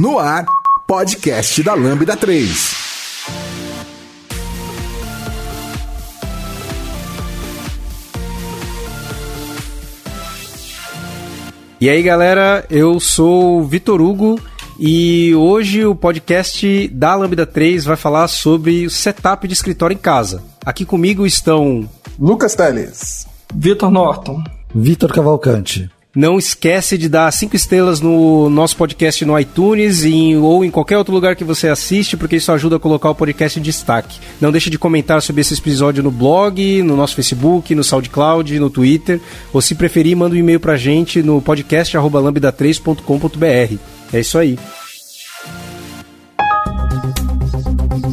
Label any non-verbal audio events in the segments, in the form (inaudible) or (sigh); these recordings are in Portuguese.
No ar, podcast da Lambda 3. E aí, galera, eu sou o Vitor Hugo e hoje o podcast da Lambda 3 vai falar sobre o setup de escritório em casa. Aqui comigo estão Lucas Teles, Vitor Norton, Vitor Cavalcante. Não esquece de dar cinco estrelas no nosso podcast no iTunes em, ou em qualquer outro lugar que você assiste, porque isso ajuda a colocar o podcast em destaque. Não deixe de comentar sobre esse episódio no blog, no nosso Facebook, no SoundCloud, no Twitter, ou se preferir, manda um e-mail pra gente no podcast@lambda3.com.br. É isso aí.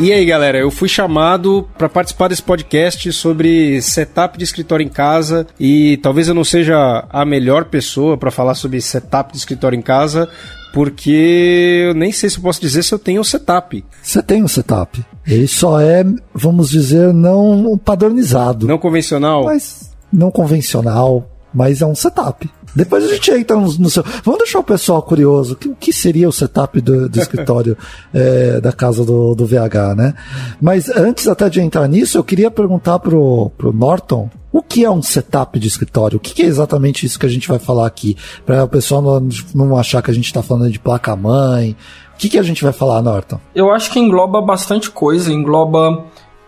E aí, galera, eu fui chamado para participar desse podcast sobre setup de escritório em casa e talvez eu não seja a melhor pessoa para falar sobre setup de escritório em casa, porque eu nem sei se eu posso dizer se eu tenho um setup. Você tem um setup. Ele só é, vamos dizer, não padronizado. Não convencional? Mas não convencional, mas é um setup. Depois a gente entra no, no seu. Vamos deixar o pessoal curioso. O que seria o setup do, do escritório é, (laughs) da casa do, do VH, né? Mas antes até de entrar nisso, eu queria perguntar pro, pro Norton o que é um setup de escritório? O que é exatamente isso que a gente vai falar aqui? Para o pessoal não, não achar que a gente está falando de placa-mãe. O que, que a gente vai falar, Norton? Eu acho que engloba bastante coisa. Engloba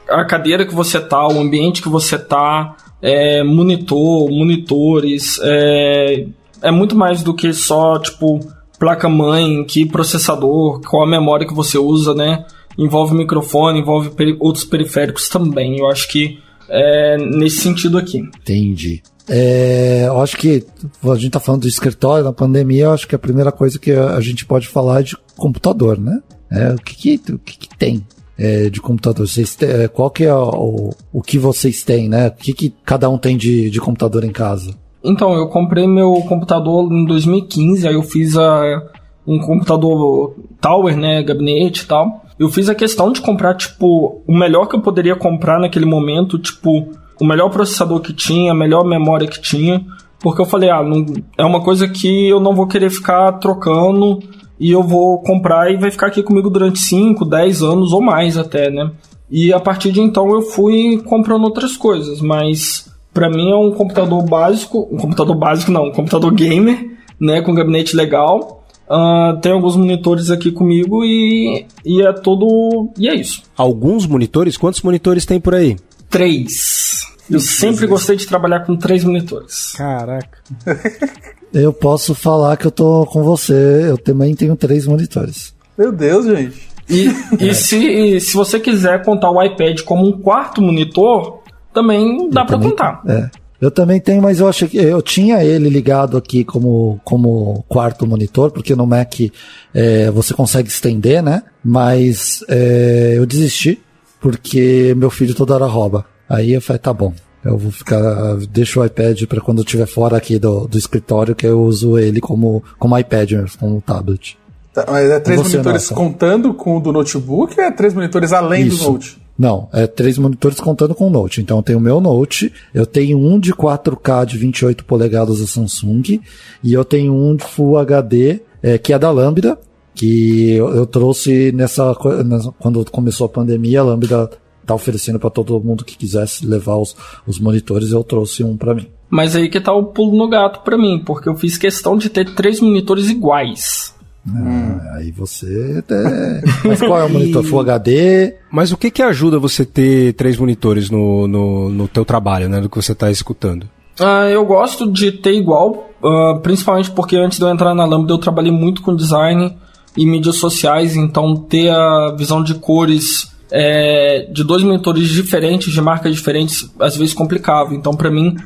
a cadeira que você tá, o ambiente que você tá, é, monitor, monitores, é, é muito mais do que só, tipo, placa-mãe, que processador, qual a memória que você usa, né? Envolve microfone, envolve peri outros periféricos também. Eu acho que é nesse sentido aqui. Entendi. É, eu acho que a gente tá falando de escritório na pandemia, eu acho que a primeira coisa que a gente pode falar é de computador, né? É, o que, que, o que, que tem é, de computador? Vocês têm, qual que é o, o que vocês têm, né? O que, que cada um tem de, de computador em casa? Então, eu comprei meu computador em 2015, aí eu fiz a, um computador tower, né, gabinete e tal. Eu fiz a questão de comprar, tipo, o melhor que eu poderia comprar naquele momento, tipo, o melhor processador que tinha, a melhor memória que tinha, porque eu falei, ah, não, é uma coisa que eu não vou querer ficar trocando e eu vou comprar e vai ficar aqui comigo durante 5, 10 anos ou mais até, né? E a partir de então eu fui comprando outras coisas, mas para mim é um computador básico, um computador básico não, um computador gamer, né, com gabinete legal. Uh, tem alguns monitores aqui comigo e, e é todo. E é isso. Alguns monitores? Quantos monitores tem por aí? Três. Eu sempre gostei de trabalhar com três monitores. Caraca. (laughs) Eu posso falar que eu tô com você, eu também tenho três monitores. Meu Deus, gente. E, (laughs) e se, se você quiser contar o iPad como um quarto monitor, também dá para contar. É. Eu também tenho, mas eu acho que eu tinha ele ligado aqui como, como quarto monitor, porque no Mac é, você consegue estender, né? Mas é, eu desisti, porque meu filho toda hora rouba. Aí eu falei, tá bom, eu vou ficar, deixo o iPad para quando eu estiver fora aqui do, do escritório, que eu uso ele como, como iPad mesmo, como tablet. Tá, mas é três você, monitores contando com o do notebook ou é três monitores além Isso. do Note? Não, é três monitores contando com o Note. Então eu tenho o meu Note, eu tenho um de 4K de 28 polegadas da Samsung e eu tenho um de Full HD é, que é da Lambda, que eu, eu trouxe nessa, nessa, quando começou a pandemia, a Lambda tá oferecendo para todo mundo que quisesse levar os, os monitores, eu trouxe um para mim. Mas aí que tá o pulo no gato para mim, porque eu fiz questão de ter três monitores iguais. hum. Aí você. É... (laughs) Mas qual é o monitor? Full HD? Mas o que que ajuda você ter três monitores no, no, no teu trabalho, né? Do que você está escutando? Uh, eu gosto de ter igual, uh, principalmente porque antes de eu entrar na Lambda eu trabalhei muito com design e mídias sociais, então ter a visão de cores é, de dois monitores diferentes, de marcas diferentes, às vezes complicava. Então, para mim,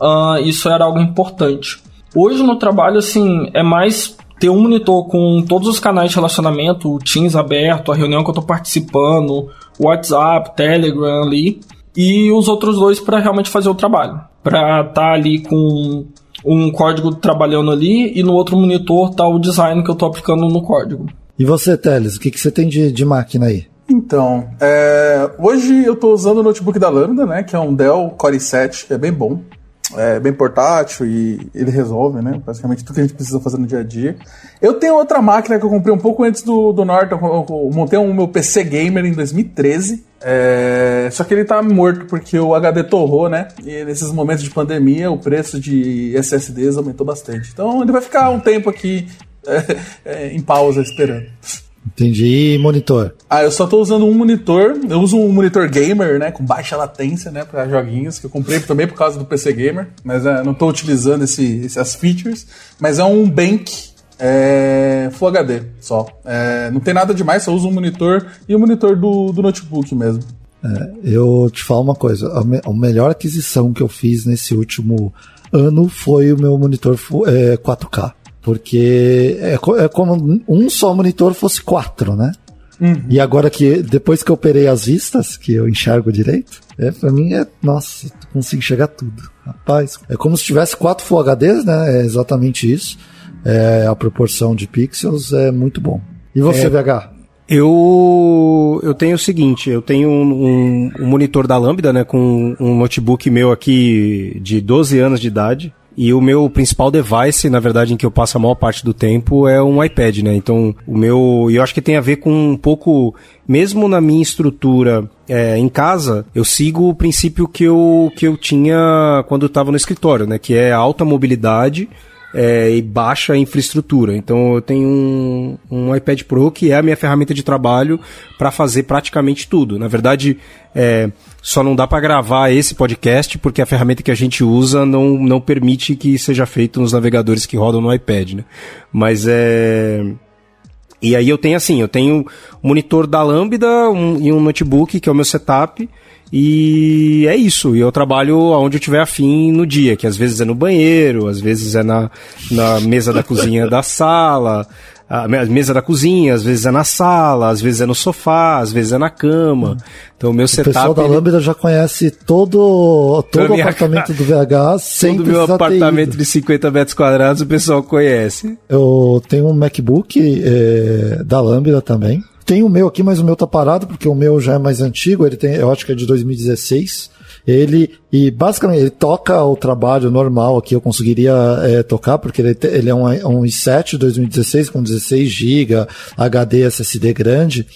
uh, isso era algo importante. Hoje no trabalho, assim, é mais ter um monitor com todos os canais de relacionamento, o Teams aberto, a reunião que eu estou participando, WhatsApp, Telegram ali. e os outros dois para realmente fazer o trabalho. Para estar tá ali com um código trabalhando ali e no outro monitor tá o design que eu estou aplicando no código. E você, Teles, o que, que você tem de, de máquina aí? Então, é, hoje eu estou usando o notebook da Lambda, né, que é um Dell Core i7, é bem bom é bem portátil e ele resolve, né? Basicamente tudo que a gente precisa fazer no dia a dia. Eu tenho outra máquina que eu comprei um pouco antes do, do Norton. Eu montei um meu PC Gamer em 2013. É... Só que ele tá morto porque o HD torrou, né? E nesses momentos de pandemia o preço de SSDs aumentou bastante. Então ele vai ficar um tempo aqui (laughs) é, é, em pausa esperando. Entendi. E monitor? Ah, eu só tô usando um monitor. Eu uso um monitor gamer, né? Com baixa latência, né? Pra joguinhos, que eu comprei também por causa do PC Gamer. Mas é, não tô utilizando esse, essas features. Mas é um Bank é, Full HD só. É, não tem nada demais, só uso um monitor e o monitor do, do notebook mesmo. É, eu te falo uma coisa: a, me, a, melhor aquisição que eu fiz nesse último ano foi o meu monitor 4K. Porque é, é como um só monitor fosse quatro, né? Uhum. E agora que, depois que eu operei as vistas, que eu enxergo direito, é, pra mim é, nossa, consigo enxergar tudo. Rapaz, é como se tivesse quatro Full HDs, né? É exatamente isso. É, a proporção de pixels é muito bom. E você, é, VH? Eu, eu tenho o seguinte, eu tenho um, um, um, monitor da Lambda, né, com um notebook meu aqui de 12 anos de idade, e o meu principal device, na verdade, em que eu passo a maior parte do tempo, é um iPad, né? Então, o meu. Eu acho que tem a ver com um pouco. Mesmo na minha estrutura é, em casa, eu sigo o princípio que eu, que eu tinha quando estava no escritório, né? Que é alta mobilidade é, e baixa infraestrutura. Então eu tenho um, um, iPad Pro que é a minha ferramenta de trabalho para fazer praticamente tudo. Na verdade, é, só não dá para gravar esse podcast porque a ferramenta que a gente usa não, não permite que seja feito nos navegadores que rodam no iPad, né? Mas é. E aí eu tenho assim, eu tenho monitor da Lambda um, e um notebook, que é o meu setup. E é isso. E eu trabalho onde eu tiver afim no dia, que às vezes é no banheiro, às vezes é na, na mesa da cozinha da sala, a mesa da cozinha, às vezes é na sala, às vezes é no sofá, às vezes é na cama. Então o meu setup. O pessoal da Lambda já conhece todo, todo o apartamento do (laughs) VH sem Todo o meu apartamento de 50 metros quadrados o pessoal conhece. Eu tenho um MacBook é, da Lambda também. Tem o meu aqui, mas o meu tá parado, porque o meu já é mais antigo, ele tem, eu acho que é de 2016. Ele, e basicamente, ele toca o trabalho normal aqui, eu conseguiria é, tocar, porque ele, ele é um, um i7 2016 com 16 GB, HD SSD grande.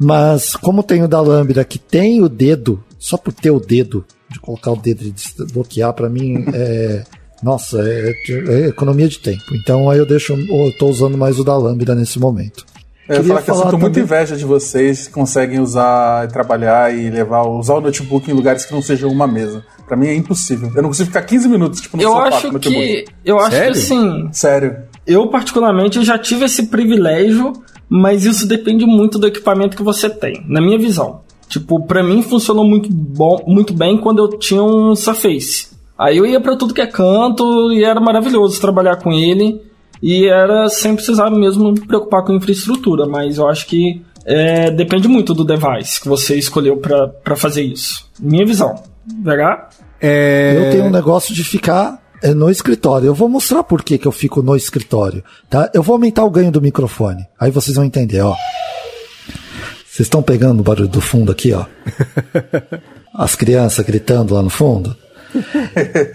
Mas, como tem o da Lambda que tem o dedo, só por ter o dedo, de colocar o dedo e desbloquear, para mim é. Nossa, é, é, economia de tempo. Então aí eu deixo, eu tô usando mais o da Lambda nesse momento. Eu ia falar que eu sinto muita inveja de vocês que conseguem usar, trabalhar e levar, usar o notebook em lugares que não sejam uma mesa. Pra mim é impossível. Eu não consigo ficar 15 minutos, tipo, no eu sofá acho que Eu acho Sério? que assim. Sério. Eu, particularmente, já tive esse privilégio, mas isso depende muito do equipamento que você tem, na minha visão. Tipo, pra mim funcionou muito, bom, muito bem quando eu tinha um Surface. Aí eu ia para tudo que é canto e era maravilhoso trabalhar com ele. E era sem precisar mesmo me preocupar com infraestrutura, mas eu acho que é, depende muito do device que você escolheu para fazer isso. Minha visão. VH? É... Eu tenho um negócio de ficar é, no escritório. Eu vou mostrar por que, que eu fico no escritório. Tá? Eu vou aumentar o ganho do microfone. Aí vocês vão entender, ó. Vocês estão pegando o barulho do fundo aqui, ó. (laughs) As crianças gritando lá no fundo.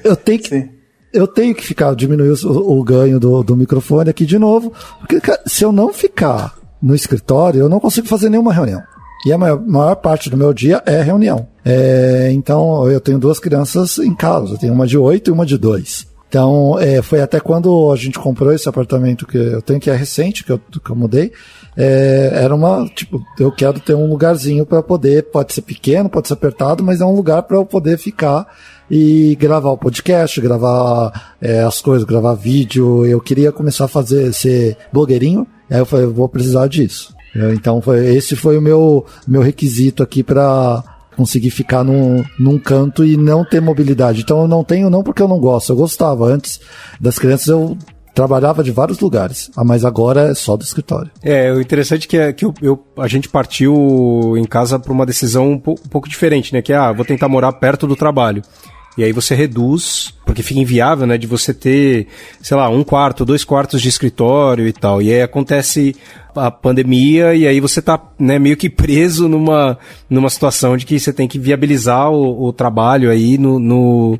Eu tenho que. Sim eu tenho que ficar, diminuir o, o ganho do, do microfone aqui de novo, porque se eu não ficar no escritório, eu não consigo fazer nenhuma reunião. E a maior, maior parte do meu dia é reunião. É, então, eu tenho duas crianças em casa. Eu tenho uma de oito e uma de dois. Então, é, foi até quando a gente comprou esse apartamento que eu tenho, que é recente, que eu, que eu mudei. É, era uma, tipo, eu quero ter um lugarzinho para poder, pode ser pequeno, pode ser apertado, mas é um lugar para eu poder ficar e gravar o podcast, gravar é, as coisas, gravar vídeo. Eu queria começar a fazer, ser blogueirinho, aí eu falei, eu vou precisar disso. Eu, então, foi, esse foi o meu, meu requisito aqui para conseguir ficar num, num canto e não ter mobilidade. Então eu não tenho não porque eu não gosto, eu gostava. Antes das crianças eu trabalhava de vários lugares, ah, mas agora é só do escritório. É, o interessante que, é que eu, eu a gente partiu em casa para uma decisão um, pouco, um pouco diferente, né? Que é, ah, vou tentar morar perto do trabalho. E aí você reduz, porque fica inviável, né, de você ter, sei lá, um quarto, dois quartos de escritório e tal. E aí acontece a pandemia e aí você tá, né, meio que preso numa, numa situação de que você tem que viabilizar o, o trabalho aí no, no,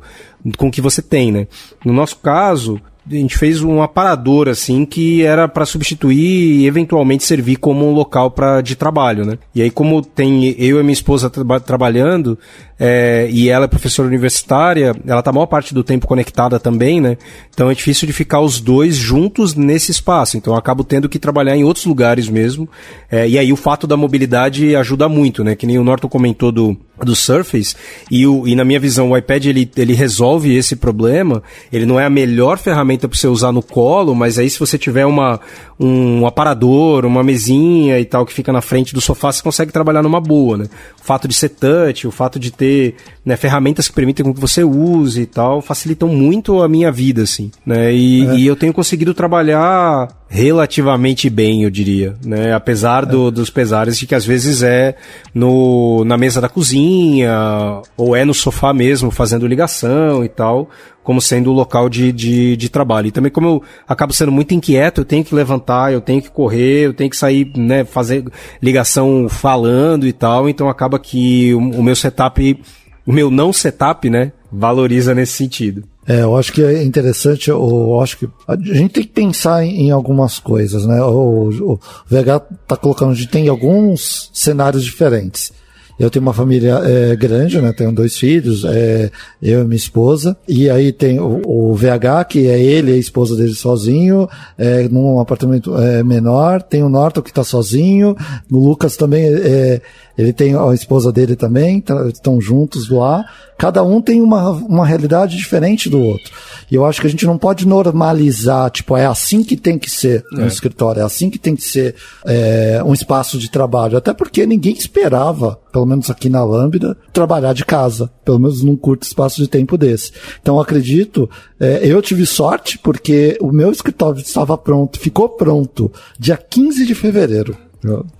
com o que você tem, né. No nosso caso, a gente fez um aparador assim que era para substituir e eventualmente servir como um local para de trabalho, né? E aí como tem eu e minha esposa tra trabalhando é, e ela é professora universitária, ela tá a maior parte do tempo conectada também, né? Então é difícil de ficar os dois juntos nesse espaço. Então eu acabo tendo que trabalhar em outros lugares mesmo. É, e aí o fato da mobilidade ajuda muito, né? Que nem o Norton comentou do do Surface e, o, e na minha visão o iPad ele, ele resolve esse problema ele não é a melhor ferramenta para você usar no colo mas aí se você tiver uma, um aparador uma mesinha e tal que fica na frente do sofá você consegue trabalhar numa boa né o fato de ser touch o fato de ter ter né, ferramentas que permitem que você use e tal facilitam muito a minha vida assim né e, é. e eu tenho conseguido trabalhar relativamente bem, eu diria, né? Apesar do, dos pesares de que às vezes é no, na mesa da cozinha ou é no sofá mesmo fazendo ligação e tal, como sendo o local de, de, de trabalho. E também como eu acabo sendo muito inquieto, eu tenho que levantar, eu tenho que correr, eu tenho que sair, né, fazer ligação falando e tal, então acaba que o, o meu setup, o meu não setup, né, valoriza nesse sentido. É, eu acho que é interessante, eu acho que a gente tem que pensar em, em algumas coisas, né? O, o VH tá colocando, a gente tem alguns cenários diferentes. Eu tenho uma família é, grande, né? Tenho dois filhos, é, eu e minha esposa. E aí tem o, o VH, que é ele e a esposa dele sozinho, é, num apartamento é, menor. Tem o Norton, que está sozinho. O Lucas também, é, ele tem a esposa dele também, tá, estão juntos lá. Cada um tem uma, uma realidade diferente do outro. E eu acho que a gente não pode normalizar, tipo, é assim que tem que ser um é. escritório, é assim que tem que ser é, um espaço de trabalho. Até porque ninguém esperava, pelo menos aqui na Lambda, trabalhar de casa, pelo menos num curto espaço de tempo desse. Então acredito, é, eu tive sorte porque o meu escritório estava pronto, ficou pronto dia 15 de fevereiro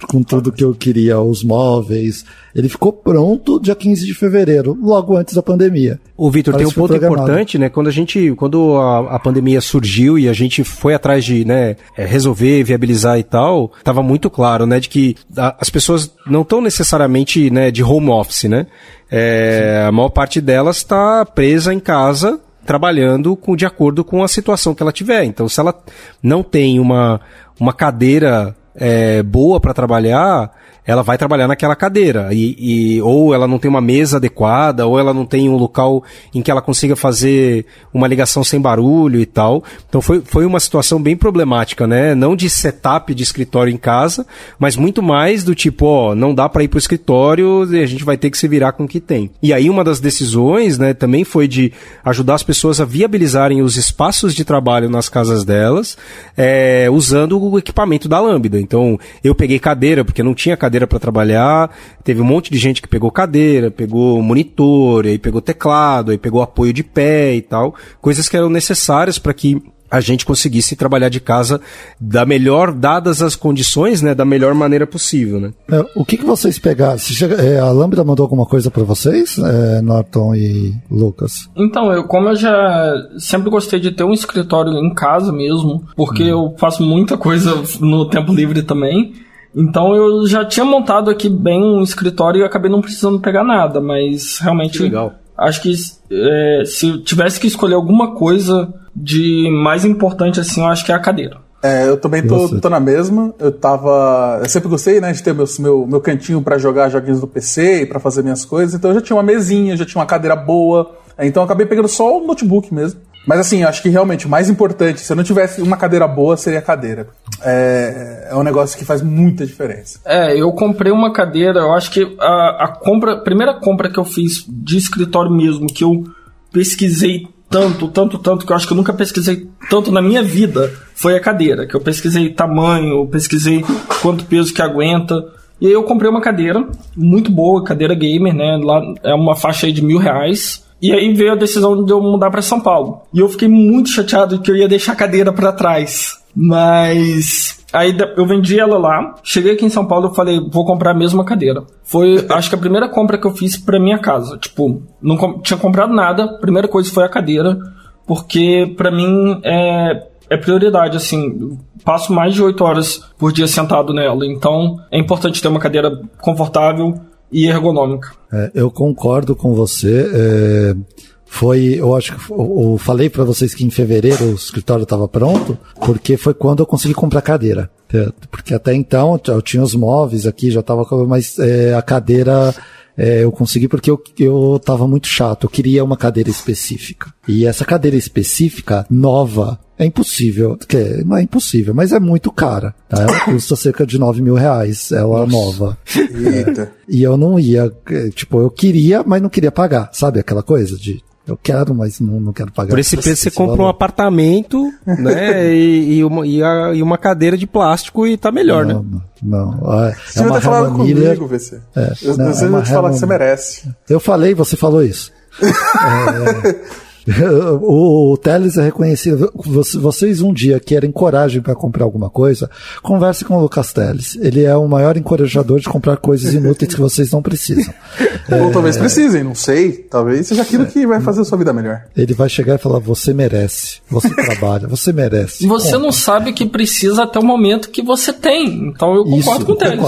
com tudo que eu queria, os móveis. Ele ficou pronto dia 15 de fevereiro, logo antes da pandemia. O Vitor, tem um ponto importante, né? Quando a gente, quando a, a, pandemia surgiu e a gente foi atrás de, né, é, resolver, viabilizar e tal, tava muito claro, né, de que a, as pessoas não estão necessariamente, né, de home office, né? É, a maior parte delas está presa em casa trabalhando com, de acordo com a situação que ela tiver. Então, se ela não tem uma, uma cadeira é, boa para trabalhar, ela vai trabalhar naquela cadeira. E, e, ou ela não tem uma mesa adequada, ou ela não tem um local em que ela consiga fazer uma ligação sem barulho e tal. Então foi, foi uma situação bem problemática, né? Não de setup de escritório em casa, mas muito mais do tipo, ó, não dá para ir pro escritório e a gente vai ter que se virar com o que tem. E aí uma das decisões, né, também foi de ajudar as pessoas a viabilizarem os espaços de trabalho nas casas delas, é, usando o equipamento da Lambda. Então eu peguei cadeira, porque não tinha cadeira cadeira para trabalhar. Teve um monte de gente que pegou cadeira, pegou monitor, aí pegou teclado, aí pegou apoio de pé e tal. Coisas que eram necessárias para que a gente conseguisse trabalhar de casa da melhor, dadas as condições, né, da melhor maneira possível, né? É, o que, que vocês pegaram? Chega, é, a Lambda mandou alguma coisa para vocês, é, Norton e Lucas? Então, eu como eu já sempre gostei de ter um escritório em casa mesmo, porque hum. eu faço muita coisa no tempo livre também. Então eu já tinha montado aqui bem um escritório e acabei não precisando pegar nada, mas realmente. Que legal. Acho que é, se tivesse que escolher alguma coisa de mais importante assim, eu acho que é a cadeira. É, eu também tô, tô, na mesma. Eu tava. Eu sempre gostei, né, de ter meu, meu, meu cantinho para jogar joguinhos do PC e para fazer minhas coisas. Então eu já tinha uma mesinha, já tinha uma cadeira boa. Então eu acabei pegando só o notebook mesmo. Mas assim, acho que realmente o mais importante, se eu não tivesse uma cadeira boa, seria a cadeira. É, é um negócio que faz muita diferença. É, eu comprei uma cadeira, eu acho que a, a compra, primeira compra que eu fiz de escritório mesmo, que eu pesquisei tanto, tanto, tanto, que eu acho que eu nunca pesquisei tanto na minha vida, foi a cadeira. Que eu pesquisei tamanho, pesquisei quanto peso que aguenta. E aí eu comprei uma cadeira muito boa, cadeira gamer, né? Lá é uma faixa aí de mil reais. E aí veio a decisão de eu mudar para São Paulo. E eu fiquei muito chateado que eu ia deixar a cadeira para trás. Mas aí eu vendi ela lá, cheguei aqui em São Paulo e falei, vou comprar a mesma cadeira. Foi, (laughs) acho que a primeira compra que eu fiz para minha casa. Tipo, não com, tinha comprado nada, a primeira coisa foi a cadeira, porque para mim é, é prioridade, assim. Passo mais de 8 horas por dia sentado nela, então é importante ter uma cadeira confortável e ergonômica. É, eu concordo com você. É, foi, eu acho que eu, falei para vocês que em fevereiro o escritório estava pronto, porque foi quando eu consegui comprar cadeira. É, porque até então eu tinha os móveis aqui, já estava, mas é, a cadeira é, eu consegui porque eu, eu tava muito chato. Eu queria uma cadeira específica. E essa cadeira específica, nova, é impossível, que não é impossível, mas é muito cara. Tá? Ela (laughs) custa cerca de 9 mil reais, ela Nossa. nova. Eita. E eu não ia, tipo, eu queria, mas não queria pagar, sabe aquela coisa de eu quero, mas não, não quero pagar. Por esse preço você compra valor. um apartamento, né? (laughs) e, e, uma, e, a, e, uma cadeira de plástico e tá melhor, não, né? Não, não. É, você é uma falado comigo, VC. É, eu, não, eu é vou te falar que você merece. Eu falei, você falou isso. é, (laughs) (laughs) o, Teles é reconhecido. Vocês um dia querem coragem para comprar alguma coisa, converse com o Lucas Teles. Ele é o maior encorajador de comprar coisas inúteis que vocês não precisam. (laughs) Ou é, talvez precisem, não sei. Talvez seja aquilo que vai fazer a sua vida melhor. Ele vai chegar e falar: você merece, você trabalha, você merece. Você Compra. não sabe que precisa até o momento que você tem. Então eu concordo Isso, com o Teles.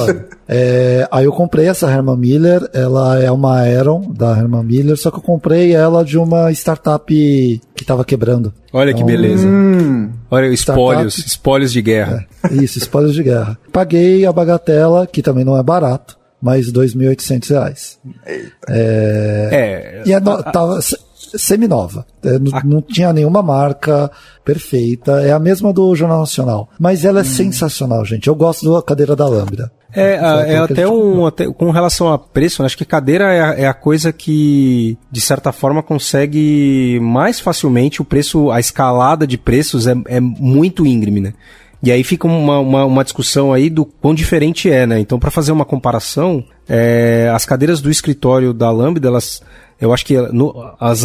É, aí eu comprei essa Herman Miller, ela é uma Aeron da Herman Miller, só que eu comprei ela de uma startup que tava quebrando. Olha que então, beleza. Hum, Olha, espólios, startup, espólios de guerra. É, isso, espólios de guerra. Paguei a bagatela, que também não é barato, mais R$ 2.800. É, é, e é no, tava semi-nova. É, não, não, tinha nenhuma marca perfeita. É a mesma do Jornal Nacional. Mas ela é hum. sensacional, gente. Eu gosto da cadeira da Lambda. É, é, é até um. Até, com relação a preço, né, acho que cadeira é a, é a, coisa que, de certa forma, consegue mais facilmente o preço, a escalada de preços é, é muito íngreme, né? E aí fica uma, uma, uma, discussão aí do quão diferente é, né? Então, para fazer uma comparação, é, as cadeiras do escritório da Lambda, elas, eu acho que no, as,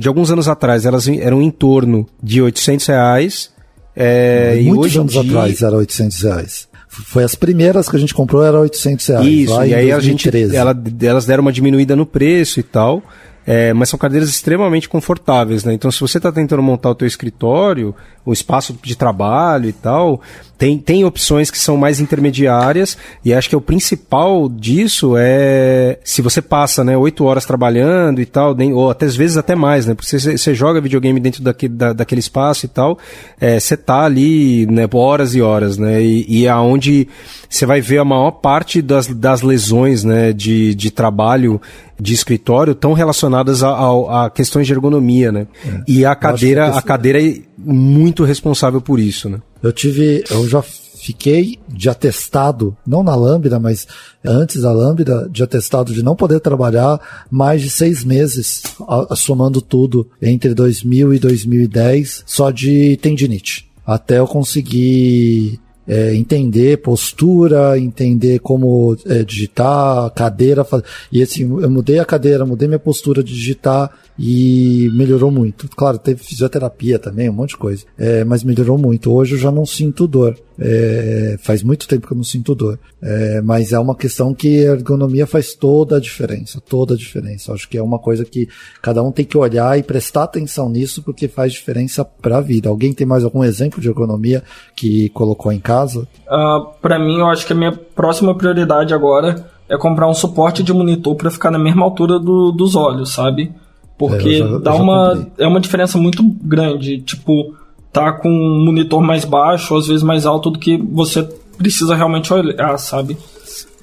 de alguns anos atrás, elas eram em torno de 800 reais. É, Muitos e hoje anos dia... atrás era 800 reais. Foi as primeiras que a gente comprou, era 800 reais. Isso, e aí 2013. a gente, ela, elas deram uma diminuída no preço e tal. É, mas são cadeiras extremamente confortáveis, né? Então, se você está tentando montar o teu escritório, o espaço de trabalho e tal, tem, tem opções que são mais intermediárias e acho que o principal disso é se você passa, né, oito horas trabalhando e tal, ou até às vezes até mais, né? Porque você, você joga videogame dentro daquele, da, daquele espaço e tal, é, você tá ali, né, horas e horas, né? E, e é aonde você vai ver a maior parte das, das lesões, né, de, de trabalho de escritório tão relacionadas a, a, a questões de ergonomia, né? É. E a cadeira, a cadeira é muito responsável por isso, né? Eu tive, eu já fiquei de atestado, não na Lambda, mas antes da Lambda, de atestado de não poder trabalhar mais de seis meses, a, somando tudo, entre 2000 e 2010, só de tendinite. Até eu conseguir é, entender postura, entender como é, digitar, cadeira. E assim, eu mudei a cadeira, mudei minha postura de digitar e melhorou muito. Claro, teve fisioterapia também, um monte de coisa, é, mas melhorou muito. Hoje eu já não sinto dor. É, faz muito tempo que eu não sinto dor. É, mas é uma questão que a ergonomia faz toda a diferença, toda a diferença. Acho que é uma coisa que cada um tem que olhar e prestar atenção nisso porque faz diferença para a vida. Alguém tem mais algum exemplo de ergonomia que colocou em casa? Uh, ah, para mim, eu acho que a minha próxima prioridade agora é comprar um suporte de monitor para ficar na mesma altura do, dos olhos, sabe? Porque é, já, dá uma é uma diferença muito grande, tipo, tá com um monitor mais baixo, às vezes mais alto do que você precisa realmente olhar, sabe?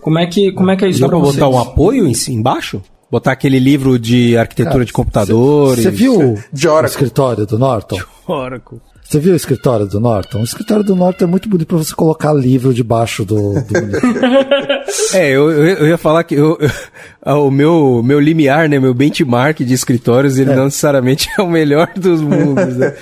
Como é que como é que é isso Dá pra botar um apoio em, embaixo? Botar aquele livro de arquitetura Cara, de computadores. Você viu o escritório do Norton? De Oracle. Você viu o escritório do Norton? O escritório do Norton é muito bonito para você colocar livro debaixo do, do (laughs) É, eu, eu, ia falar que eu, eu, o meu, meu limiar, né, meu benchmark de escritórios, ele é. não necessariamente é o melhor dos mundos, né?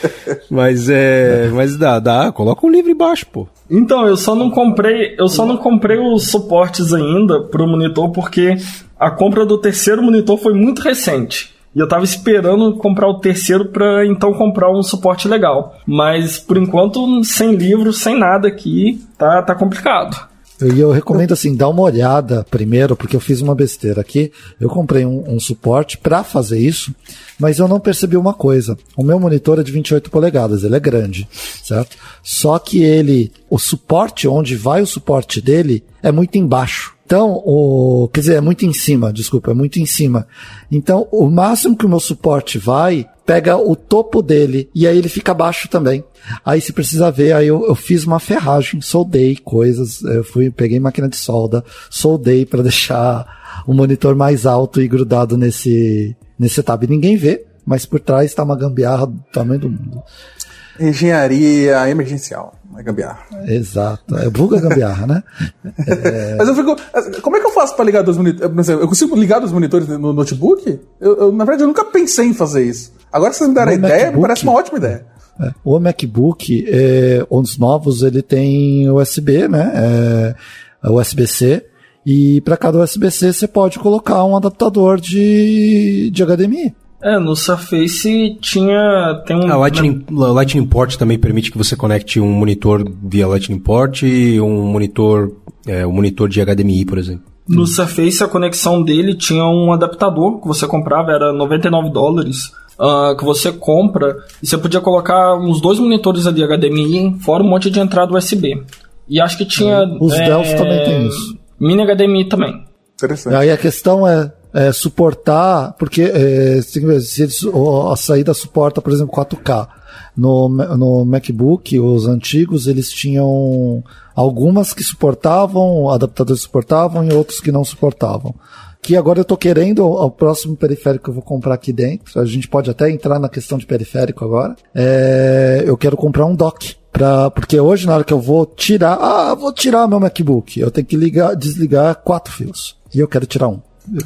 Mas é, mas dá, dá, coloca um livro embaixo, pô. Então, eu só não comprei, eu só não comprei os suportes ainda pro monitor porque a compra do terceiro monitor foi muito recente. E eu tava esperando comprar o terceiro para então comprar um suporte legal. Mas por enquanto, sem livro, sem nada aqui, tá, tá complicado. E eu recomendo assim, dar uma olhada primeiro, porque eu fiz uma besteira aqui. Eu comprei um, um suporte para fazer isso, mas eu não percebi uma coisa. O meu monitor é de 28 polegadas, ele é grande, certo? Só que ele, o suporte, onde vai o suporte dele, é muito embaixo. Então, o, quer dizer, é muito em cima, desculpa, é muito em cima. Então, o máximo que o meu suporte vai, pega o topo dele e aí ele fica baixo também. Aí se precisa ver, aí eu, eu fiz uma ferragem, soldei coisas, eu fui, peguei máquina de solda, soldei para (laughs) deixar o monitor mais alto e grudado nesse, nesse tab. Ninguém vê, mas por trás está uma gambiarra do tamanho do mundo. Engenharia emergencial, é gambiarra. Exato, é vulga gambiarra, né? É... (laughs) Mas eu fico. Como é que eu faço para ligar dois monitores? Eu consigo ligar dois monitores no notebook? Eu, eu, na verdade, eu nunca pensei em fazer isso. Agora que vocês me deram a ideia, MacBook, me parece uma ótima ideia. É, o MacBook, é, os novos, ele tem USB, né? É, USB-C. E para cada USB-C você pode colocar um adaptador de, de HDMI. É, no Surface tinha. Tem um. A Lightning, a Lightning Port também permite que você conecte um monitor via Lightning Port e um monitor, é, um monitor de HDMI, por exemplo. No Surface a conexão dele tinha um adaptador que você comprava, era 99 dólares. Uh, que você compra e você podia colocar uns dois monitores ali HDMI, fora um monte de entrada USB. E acho que tinha. Os é, Dells também tem isso. Mini HDMI também. Interessante. Aí a questão é, é suportar, porque é, se eles, a saída suporta, por exemplo, 4K. No, no MacBook, os antigos, eles tinham algumas que suportavam, adaptadores suportavam e outros que não suportavam. Que agora eu estou querendo o próximo periférico que eu vou comprar aqui dentro. A gente pode até entrar na questão de periférico agora. É, eu quero comprar um dock. Pra, porque hoje, na hora que eu vou tirar, ah, vou tirar meu MacBook, eu tenho que ligar, desligar quatro fios. E eu quero tirar um.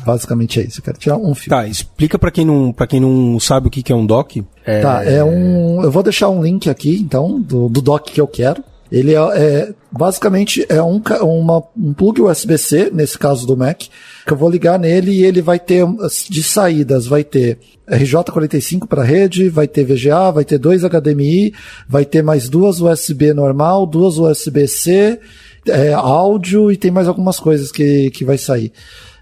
Basicamente é isso. Eu quero tirar um fio. Tá, explica para quem não para quem não sabe o que, que é um dock. É... Tá, é um. Eu vou deixar um link aqui, então, do, do dock que eu quero. Ele é, é basicamente é um, uma, um plug USB-C, nesse caso do Mac, que eu vou ligar nele e ele vai ter de saídas, vai ter RJ45 para rede, vai ter VGA, vai ter dois HDMI, vai ter mais duas USB normal, duas USB-C, é, áudio e tem mais algumas coisas que, que vai sair.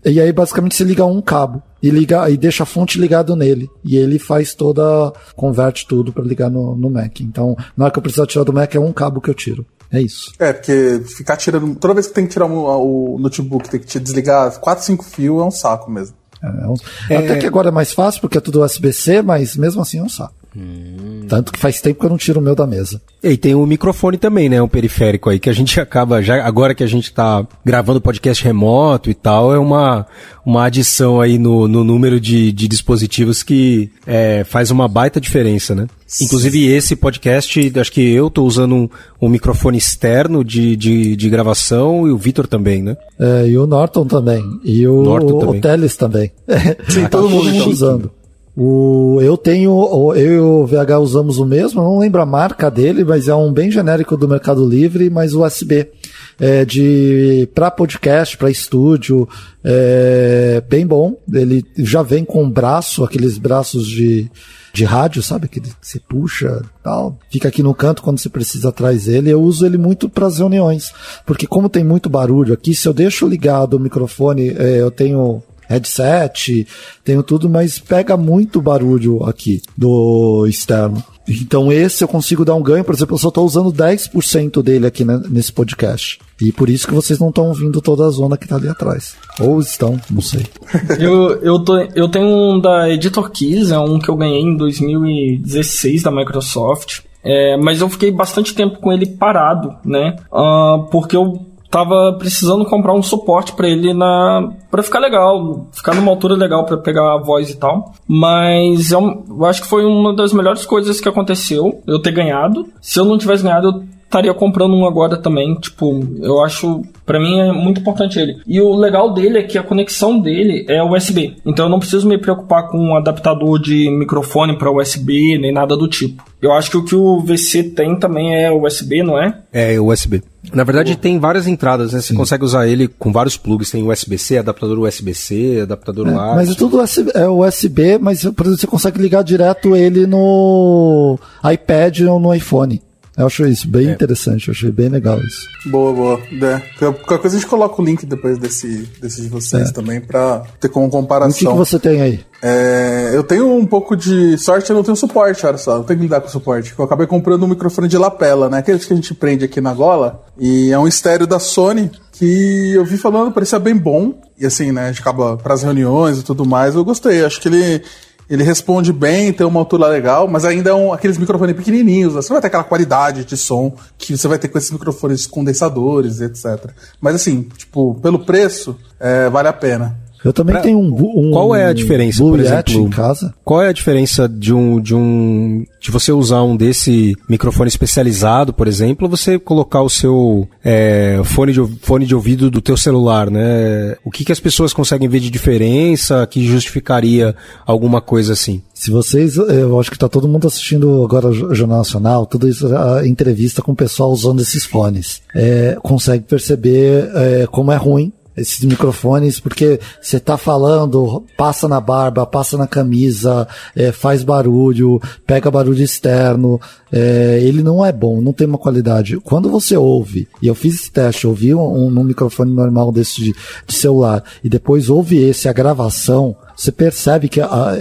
E aí basicamente você liga um cabo e liga e deixa a fonte ligado nele e ele faz toda converte tudo para ligar no, no Mac. Então, na hora que eu precisar tirar do Mac é um cabo que eu tiro. É isso. É, porque ficar tirando. Toda vez que tem que tirar o, o notebook, tem que desligar 4, 5 fios, é um saco mesmo. É, é um... é... Até que agora é mais fácil, porque é tudo USB-C, mas mesmo assim é um saco. Hum. Tanto que faz tempo que eu não tiro o meu da mesa. E tem o microfone também, né? Um periférico aí, que a gente (laughs) acaba, já agora que a gente tá gravando podcast remoto e tal, é uma, uma adição aí no, no número de, de dispositivos que é, faz uma baita diferença, né? Inclusive esse podcast, acho que eu tô usando um, um microfone externo de, de, de, gravação e o Vitor também, né? É, e o Norton também. E o, Norton também. o Teles também. (laughs) Sim, todo, todo mundo tá usando. O, eu tenho, eu e o VH usamos o mesmo, não lembro a marca dele, mas é um bem genérico do Mercado Livre, mas USB. É de para podcast, para estúdio, é bem bom. Ele já vem com braço, aqueles braços de, de rádio, sabe? Que você puxa, tal. Fica aqui no canto quando você precisa atrás dele. Eu uso ele muito para as reuniões, porque como tem muito barulho aqui, se eu deixo ligado o microfone, é, eu tenho headset, tenho tudo, mas pega muito barulho aqui do externo. Então esse eu consigo dar um ganho, por exemplo, eu só estou usando 10% dele aqui né, nesse podcast. E por isso que vocês não estão ouvindo toda a zona que está ali atrás. Ou estão, não sei. (laughs) eu, eu, tô, eu tenho um da Editor Keys, é um que eu ganhei em 2016 da Microsoft. É, mas eu fiquei bastante tempo com ele parado, né? Uh, porque eu tava precisando comprar um suporte para ele na para ficar legal, ficar numa altura legal para pegar a voz e tal. Mas eu, eu, acho que foi uma das melhores coisas que aconteceu eu ter ganhado. Se eu não tivesse ganhado, eu estaria comprando um agora também. Tipo, eu acho, para mim é muito importante ele. E o legal dele é que a conexão dele é USB. Então eu não preciso me preocupar com um adaptador de microfone para USB nem nada do tipo. Eu acho que o que o VC tem também é USB, não é? É USB. Na verdade, tem várias entradas, né? Você Sim. consegue usar ele com vários plugs. Tem USB-C, adaptador USB-C, adaptador é, lá. Mas é tudo USB, é USB, mas por exemplo, você consegue ligar direto ele no iPad ou no iPhone. Eu acho isso bem é. interessante, eu achei bem legal isso. Boa, boa. É. Qualquer coisa a gente coloca o link depois desse, desse de vocês é. também pra ter como comparação. O que, que você tem aí? É, eu tenho um pouco de sorte, eu não tenho suporte, olha só. Eu tenho que lidar com suporte. Eu acabei comprando um microfone de lapela, né? Aqueles que a gente prende aqui na gola. E é um estéreo da Sony que eu vi falando, parecia bem bom. E assim, né? A gente acaba pras reuniões e tudo mais. Eu gostei. Acho que ele ele responde bem, tem uma altura legal, mas ainda é um, aqueles microfones pequenininhos. Você não vai ter aquela qualidade de som que você vai ter com esses microfones condensadores, etc. Mas assim, tipo, pelo preço, é, vale a pena. Eu também pra... tenho um, um, Qual é a diferença, Blue por exemplo? em casa. Qual é a diferença de um de um de você usar um desse microfone especializado, por exemplo, ou você colocar o seu é, fone de fone de ouvido do teu celular, né? O que que as pessoas conseguem ver de diferença que justificaria alguma coisa assim? Se vocês, eu acho que está todo mundo assistindo agora o Jornal Nacional, tudo isso, a entrevista com o pessoal usando esses fones. É, consegue perceber é, como é ruim esses microfones, porque você tá falando, passa na barba, passa na camisa, é, faz barulho, pega barulho externo, é, ele não é bom, não tem uma qualidade. Quando você ouve, e eu fiz esse teste, ouvi um, um, um microfone normal desse de, de celular, e depois ouve esse, a gravação, você percebe que a,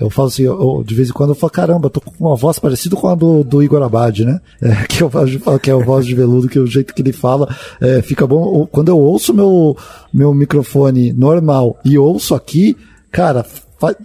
eu falo assim, eu, de vez em quando eu falo, caramba, eu tô com uma voz parecida com a do, do Igor Abad, né? (laughs) É, que eu falo que é a voz de veludo, que é o jeito que ele fala é, fica bom. Quando eu ouço meu, meu microfone normal e ouço aqui, cara,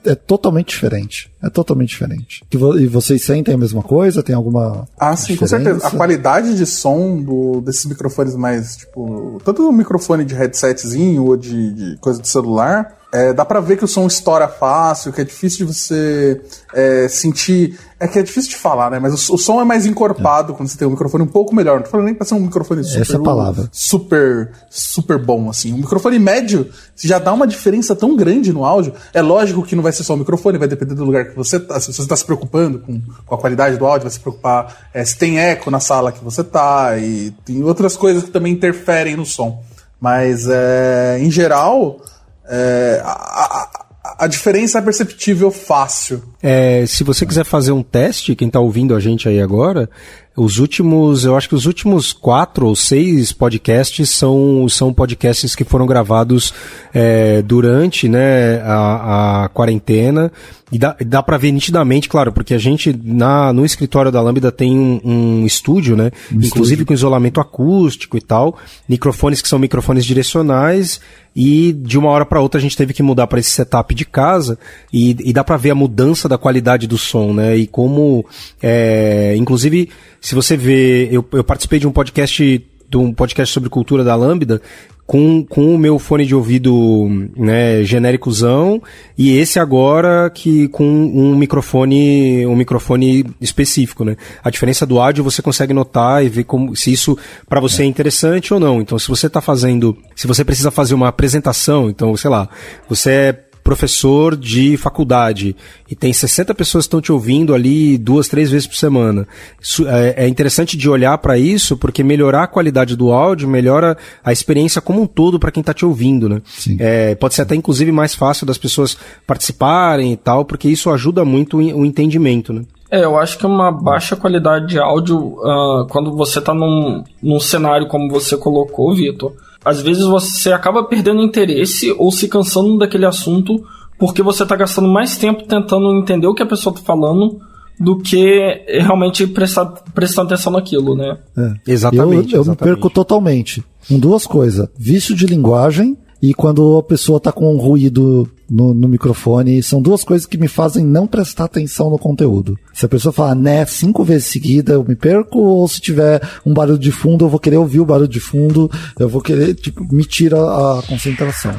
é totalmente diferente. É totalmente diferente. E vocês sentem a mesma coisa? Tem alguma. Ah, sim, diferença? com certeza. A qualidade de som do, desses microfones mais, tipo. Tanto o microfone de headsetzinho ou de, de coisa de celular é, dá pra ver que o som estoura fácil, que é difícil de você é, sentir. É que é difícil de falar, né? Mas o, o som é mais encorpado é. quando você tem um microfone um pouco melhor. Não tô falando nem pra ser um microfone super. Essa palavra. Super, super bom, assim. Um microfone médio já dá uma diferença tão grande no áudio. É lógico que não vai ser só o microfone, vai depender do lugar que você tá. Se você está se preocupando com, com, a qualidade do áudio, vai se preocupar é, se tem eco na sala que você tá. E tem outras coisas que também interferem no som. Mas, é, em geral é, a, a, a, diferença é perceptível fácil. É, se você quiser fazer um teste, quem está ouvindo a gente aí agora, os últimos, eu acho que os últimos quatro ou seis podcasts são, são podcasts que foram gravados é, durante né, a, a quarentena. E dá, dá para ver nitidamente, claro, porque a gente na, no escritório da Lambda tem um, um estúdio, né? Um inclusive estúdio. com isolamento acústico e tal. Microfones que são microfones direcionais. E de uma hora para outra a gente teve que mudar para esse setup de casa. E, e dá para ver a mudança da qualidade do som, né? E como, é, inclusive, se você vê, eu, eu participei de um podcast de um podcast sobre cultura da Lambda com, com o meu fone de ouvido né, genéricozão e esse agora que com um microfone um microfone específico, né? A diferença do áudio você consegue notar e ver como se isso para você é. é interessante ou não. Então, se você está fazendo, se você precisa fazer uma apresentação, então, sei lá, você é professor de faculdade e tem 60 pessoas que estão te ouvindo ali duas, três vezes por semana. Isso, é, é interessante de olhar para isso porque melhorar a qualidade do áudio melhora a experiência como um todo para quem está te ouvindo, né? É, pode ser até inclusive mais fácil das pessoas participarem e tal, porque isso ajuda muito o entendimento, né? É, eu acho que uma baixa qualidade de áudio, uh, quando você está num, num cenário como você colocou, Vitor, às vezes você acaba perdendo interesse ou se cansando daquele assunto porque você está gastando mais tempo tentando entender o que a pessoa está falando do que realmente prestar, prestar atenção naquilo, né? É. Exatamente. Eu, eu exatamente. me perco totalmente. Com duas coisas: vício de linguagem e quando a pessoa está com um ruído no, no, microfone. São duas coisas que me fazem não prestar atenção no conteúdo. Se a pessoa falar né cinco vezes seguida, eu me perco, ou se tiver um barulho de fundo, eu vou querer ouvir o barulho de fundo, eu vou querer, tipo, me tira a concentração.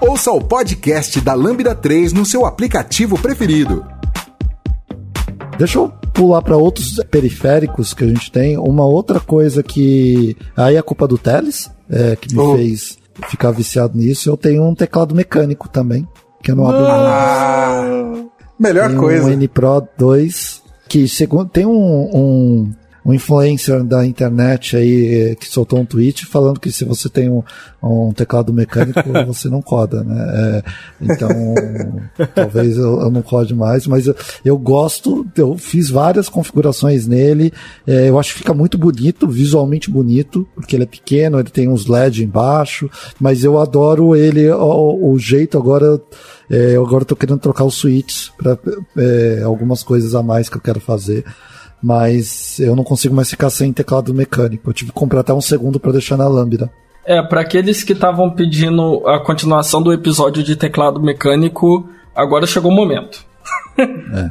Ouça o podcast da Lambda 3 no seu aplicativo preferido. Deixa eu pular para outros periféricos que a gente tem. Uma outra coisa que. Aí é culpa do Teles, é, que me oh. fez ficar viciado nisso. Eu tenho um teclado mecânico também, que eu não abro ah, Melhor tem coisa. Um N Pro 2, que segundo, tem um, um um influencer da internet aí eh, que soltou um tweet falando que se você tem um, um teclado mecânico, (laughs) você não coda, né? É, então, (laughs) talvez eu, eu, não code mais, mas eu, eu, gosto, eu fiz várias configurações nele, é, eu acho que fica muito bonito, visualmente bonito, porque ele é pequeno, ele tem uns LED embaixo, mas eu adoro ele, o, o jeito agora, é, eu agora estou querendo trocar os switches para é, algumas coisas a mais que eu quero fazer mas eu não consigo mais ficar sem teclado mecânico. Eu tive que comprar até um segundo para deixar na lâmpada. É, para aqueles que estavam pedindo a continuação do episódio de teclado mecânico, agora chegou o momento. É,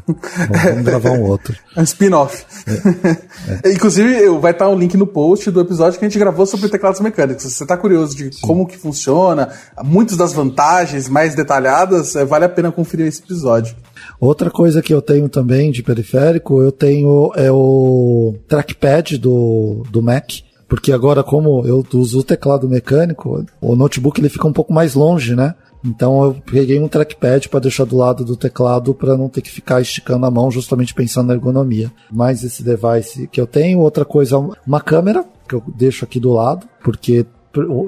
vamos gravar um outro. É um spin-off. É, é. (laughs) Inclusive, vai estar um link no post do episódio que a gente gravou sobre teclados mecânicos. Se você está curioso de Sim. como que funciona, muitas das vantagens mais detalhadas, é, vale a pena conferir esse episódio. Outra coisa que eu tenho também de periférico, eu tenho é o trackpad do, do Mac. Porque agora, como eu uso o teclado mecânico, o notebook ele fica um pouco mais longe, né? Então eu peguei um trackpad para deixar do lado do teclado para não ter que ficar esticando a mão, justamente pensando na ergonomia. Mais esse device que eu tenho, outra coisa, uma câmera que eu deixo aqui do lado, porque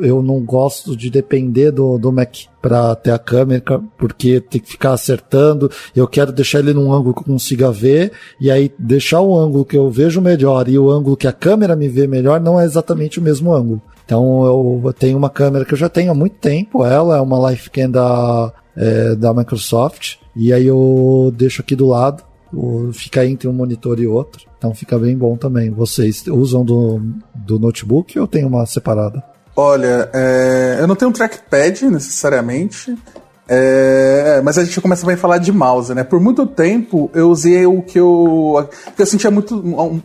eu não gosto de depender do, do Mac para ter a câmera, porque tem que ficar acertando. Eu quero deixar ele num ângulo que eu consiga ver, e aí deixar o ângulo que eu vejo melhor e o ângulo que a câmera me vê melhor não é exatamente o mesmo ângulo. Então eu tenho uma câmera que eu já tenho há muito tempo, ela é uma Lifecam da, é, da Microsoft, e aí eu deixo aqui do lado, fica entre um monitor e outro. Então fica bem bom também. Vocês usam do, do notebook ou tem uma separada? Olha, é, eu não tenho um trackpad necessariamente, é, mas a gente começa a falar de mouse, né? Por muito tempo eu usei o que eu. que eu sentia muito.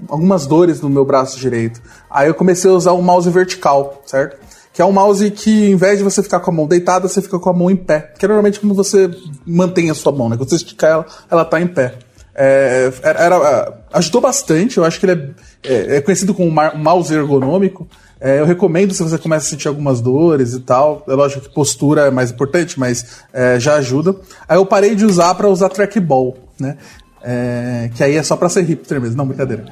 algumas dores no meu braço direito. Aí eu comecei a usar o mouse vertical, certo? Que é um mouse que, em vez de você ficar com a mão deitada, você fica com a mão em pé. Que é normalmente como você mantém a sua mão, né? Quando você esticar ela, ela tá em pé. É, era, era, ajudou bastante, eu acho que ele é, é, é conhecido como um mouse ergonômico. É, eu recomendo se você começa a sentir algumas dores e tal. É lógico que postura é mais importante, mas é, já ajuda. Aí eu parei de usar para usar trackball, né? É, que aí é só para ser hipster mesmo. Não, brincadeira.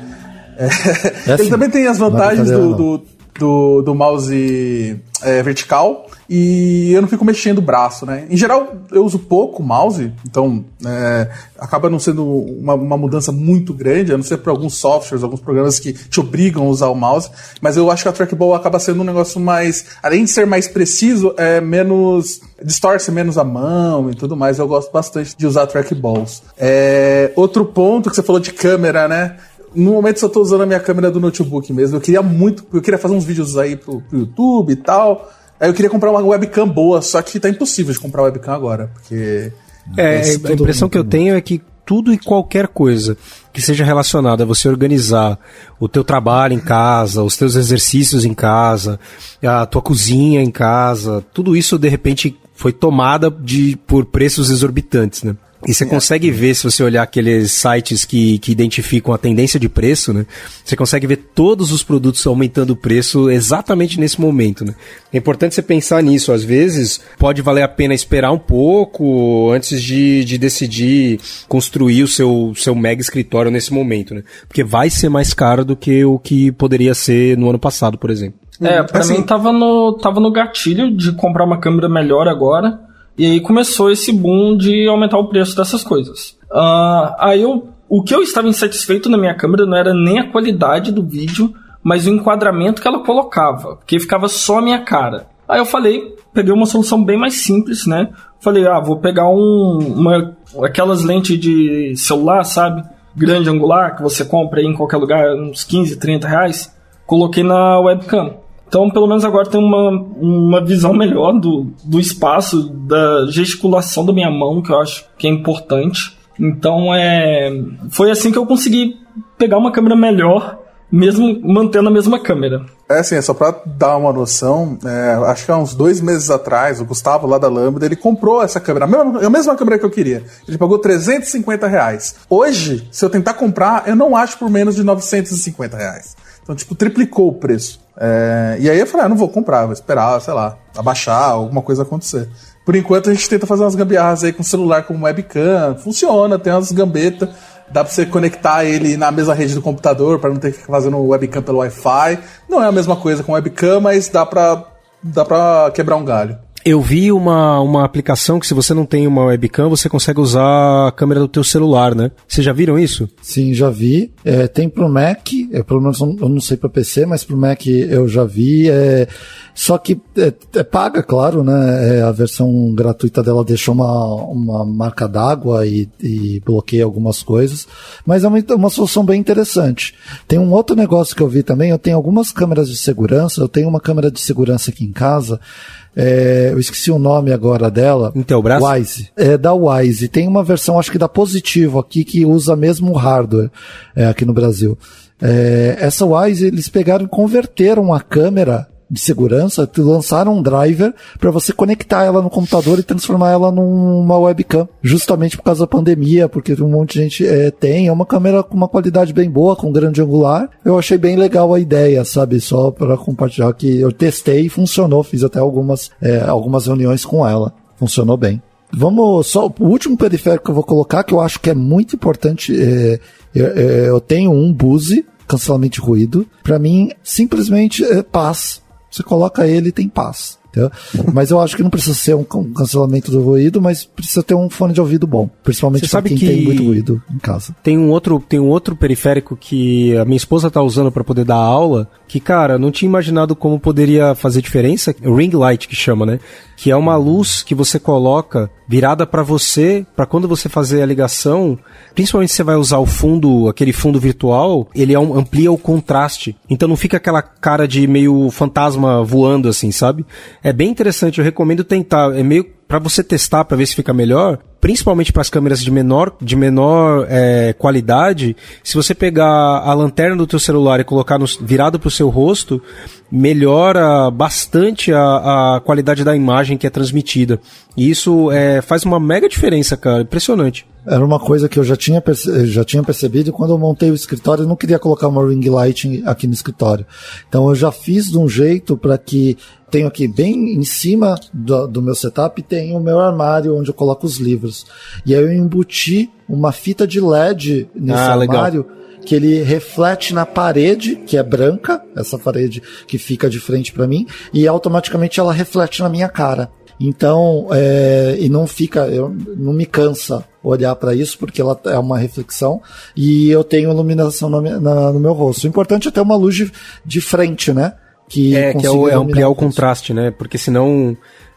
É, é (laughs) assim, ele também tem as vantagens do, do, do, do, mouse é, vertical e eu não fico mexendo o braço, né? Em geral, eu uso pouco mouse, então é, acaba não sendo uma, uma, mudança muito grande, a não ser por alguns softwares, alguns programas que te obrigam a usar o mouse, mas eu acho que a trackball acaba sendo um negócio mais, além de ser mais preciso, é menos distorce menos a mão e tudo mais. Eu gosto bastante de usar trackballs. É, outro ponto que você falou de câmera, né? No momento só tô usando a minha câmera do notebook mesmo. Eu queria muito, eu queria fazer uns vídeos aí pro, pro YouTube e tal. Aí eu queria comprar uma webcam boa, só que tá impossível de comprar webcam agora, porque. É, a impressão que eu tenho é que tudo e qualquer coisa que seja relacionada a você organizar o teu trabalho em casa, os teus exercícios em casa, a tua cozinha em casa, tudo isso de repente foi tomada de por preços exorbitantes, né? E você consegue ver, se você olhar aqueles sites que, que identificam a tendência de preço, né? Você consegue ver todos os produtos aumentando o preço exatamente nesse momento, né? É importante você pensar nisso. Às vezes, pode valer a pena esperar um pouco antes de, de decidir construir o seu, seu mega escritório nesse momento, né? Porque vai ser mais caro do que o que poderia ser no ano passado, por exemplo. É, pra assim, mim tava no, tava no gatilho de comprar uma câmera melhor agora. E aí começou esse boom de aumentar o preço dessas coisas. Uh, aí eu, o que eu estava insatisfeito na minha câmera não era nem a qualidade do vídeo, mas o enquadramento que ela colocava, porque ficava só a minha cara. Aí eu falei, peguei uma solução bem mais simples, né? Falei, ah, vou pegar um, uma, aquelas lentes de celular, sabe? Grande angular, que você compra aí em qualquer lugar, uns 15, 30 reais. Coloquei na webcam. Então, pelo menos agora tem uma, uma visão melhor do, do espaço, da gesticulação da minha mão, que eu acho que é importante. Então, é, foi assim que eu consegui pegar uma câmera melhor, mesmo mantendo a mesma câmera. É assim, é só pra dar uma noção, é, acho que há uns dois meses atrás, o Gustavo lá da Lambda, ele comprou essa câmera, a mesma, a mesma câmera que eu queria. Ele pagou 350 reais. Hoje, se eu tentar comprar, eu não acho por menos de 950 reais. Então, tipo, triplicou o preço. É, e aí eu falei, ah, não vou comprar, vou esperar, sei lá, abaixar, alguma coisa acontecer. Por enquanto a gente tenta fazer umas gambiarras aí com celular como webcam, funciona, tem umas gambetas, dá pra você conectar ele na mesma rede do computador para não ter que ficar fazendo webcam pelo Wi-Fi. Não é a mesma coisa com webcam, mas dá pra, dá pra quebrar um galho. Eu vi uma, uma aplicação que se você não tem uma webcam, você consegue usar a câmera do teu celular, né? Vocês já viram isso? Sim, já vi. É, tem pro Mac, é, pelo menos eu não sei para PC, mas pro Mac eu já vi. É, só que é, é paga, claro, né? É, a versão gratuita dela deixa uma, uma marca d'água e, e, bloqueia algumas coisas. Mas é uma, uma solução bem interessante. Tem um outro negócio que eu vi também. Eu tenho algumas câmeras de segurança. Eu tenho uma câmera de segurança aqui em casa é, eu esqueci o nome agora dela. Intelbras? Wise. É da Wise. Tem uma versão, acho que da Positivo aqui, que usa mesmo hardware é, aqui no Brasil. É, essa Wise, eles pegaram e converteram a câmera de segurança, lançaram um driver para você conectar ela no computador e transformar ela numa webcam, justamente por causa da pandemia, porque um monte de gente é, tem. É uma câmera com uma qualidade bem boa, com grande angular. Eu achei bem legal a ideia, sabe? Só para compartilhar que eu testei e funcionou. Fiz até algumas, é, algumas reuniões com ela. Funcionou bem. Vamos só o último periférico que eu vou colocar que eu acho que é muito importante. É, eu, é, eu tenho um Buse cancelamento de ruído. Para mim, simplesmente é paz. Você coloca ele e tem paz. Entendeu? Mas eu acho que não precisa ser um cancelamento do ruído, mas precisa ter um fone de ouvido bom. Principalmente para quem tem muito ruído em casa. Tem um outro, tem um outro periférico que a minha esposa tá usando para poder dar aula, que, cara, não tinha imaginado como poderia fazer diferença. Ring light que chama, né? Que é uma luz que você coloca virada para você, para quando você fazer a ligação, principalmente se você vai usar o fundo, aquele fundo virtual, ele amplia o contraste. Então não fica aquela cara de meio fantasma voando assim, sabe? É bem interessante, eu recomendo tentar. É meio para você testar para ver se fica melhor, principalmente para as câmeras de menor, de menor é, qualidade, se você pegar a lanterna do teu celular e colocar no, virado para o seu rosto, melhora bastante a, a, qualidade da imagem que é transmitida. E isso é, faz uma mega diferença, cara. Impressionante. Era uma coisa que eu já tinha, já tinha percebido quando eu montei o escritório, eu não queria colocar uma ring light aqui no escritório. Então eu já fiz de um jeito para que tenho aqui bem em cima do, do, meu setup tem o meu armário onde eu coloco os livros. E aí eu embuti uma fita de LED nesse ah, armário. Legal que ele reflete na parede, que é branca, essa parede que fica de frente para mim, e automaticamente ela reflete na minha cara. Então, é, e não fica, eu, não me cansa olhar para isso, porque ela é uma reflexão e eu tenho iluminação no, na, no meu rosto. O importante é ter uma luz de, de frente, né? Que é, que é, o, é ampliar o contraste, né? Porque senão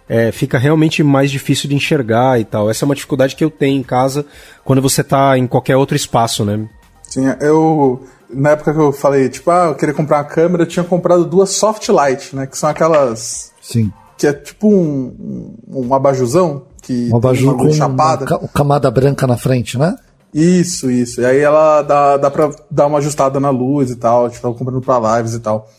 é, fica realmente mais difícil de enxergar e tal. Essa é uma dificuldade que eu tenho em casa quando você tá em qualquer outro espaço, né? Sim, eu. Na época que eu falei, tipo, ah, eu queria comprar uma câmera, eu tinha comprado duas soft light, né? Que são aquelas. Sim. Que é tipo um, um abajuzão. Que um abajur com chapada. uma camada branca na frente, né? Isso, isso. E aí ela dá, dá pra dar uma ajustada na luz e tal. Tipo, tava comprando pra lives e tal.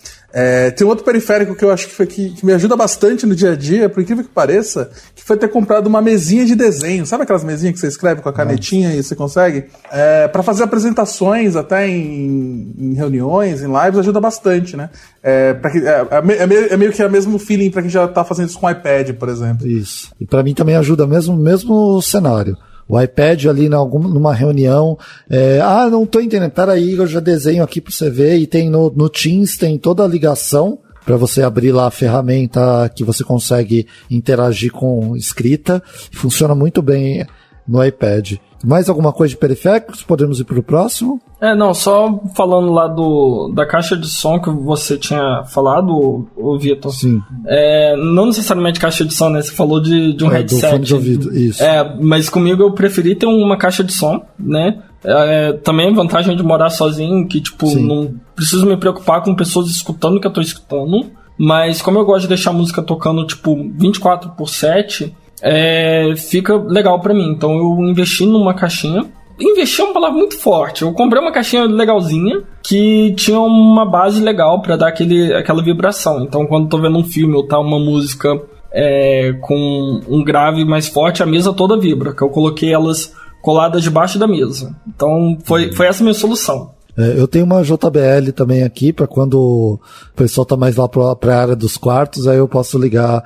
É, tem um outro periférico que eu acho que, foi, que, que, me ajuda bastante no dia a dia, por incrível que pareça, que foi ter comprado uma mesinha de desenho. Sabe aquelas mesinhas que você escreve com a canetinha e você consegue? É, para fazer apresentações, até em, em, reuniões, em lives, ajuda bastante, né? É, que, é, é, é meio, é, meio, que o mesmo feeling para quem já tá fazendo isso com iPad, por exemplo. Isso. E para mim também ajuda mesmo mesmo cenário o iPad ali alguma, numa reunião. É, ah, não estou entendendo. Peraí, eu já desenho aqui para você ver. E tem no, no Teams, tem toda a ligação para você abrir lá a ferramenta que você consegue interagir com escrita. Funciona muito bem no iPad. Mais alguma coisa de periféricos? Podemos ir para o próximo? É, não, só falando lá do, da caixa de som que você tinha falado, o Vitor. Sim. É, não necessariamente caixa de som, né? Você falou de, de um é, headset. Do fone de ouvido, isso. É, mas comigo eu preferi ter uma caixa de som, né? É, também a vantagem de morar sozinho, que, tipo, Sim. não preciso me preocupar com pessoas escutando o que eu tô escutando. Mas como eu gosto de deixar a música tocando, tipo, 24 por 7, é, fica legal para mim. Então eu investi numa caixinha investir é uma palavra muito forte. Eu comprei uma caixinha legalzinha que tinha uma base legal para dar aquele, aquela vibração. Então, quando eu tô vendo um filme ou tá uma música é, com um grave mais forte, a mesa toda vibra. Que eu coloquei elas coladas debaixo da mesa. Então, foi, foi essa a minha solução. É, eu tenho uma JBL também aqui para quando o pessoal tá mais lá para a área dos quartos, aí eu posso ligar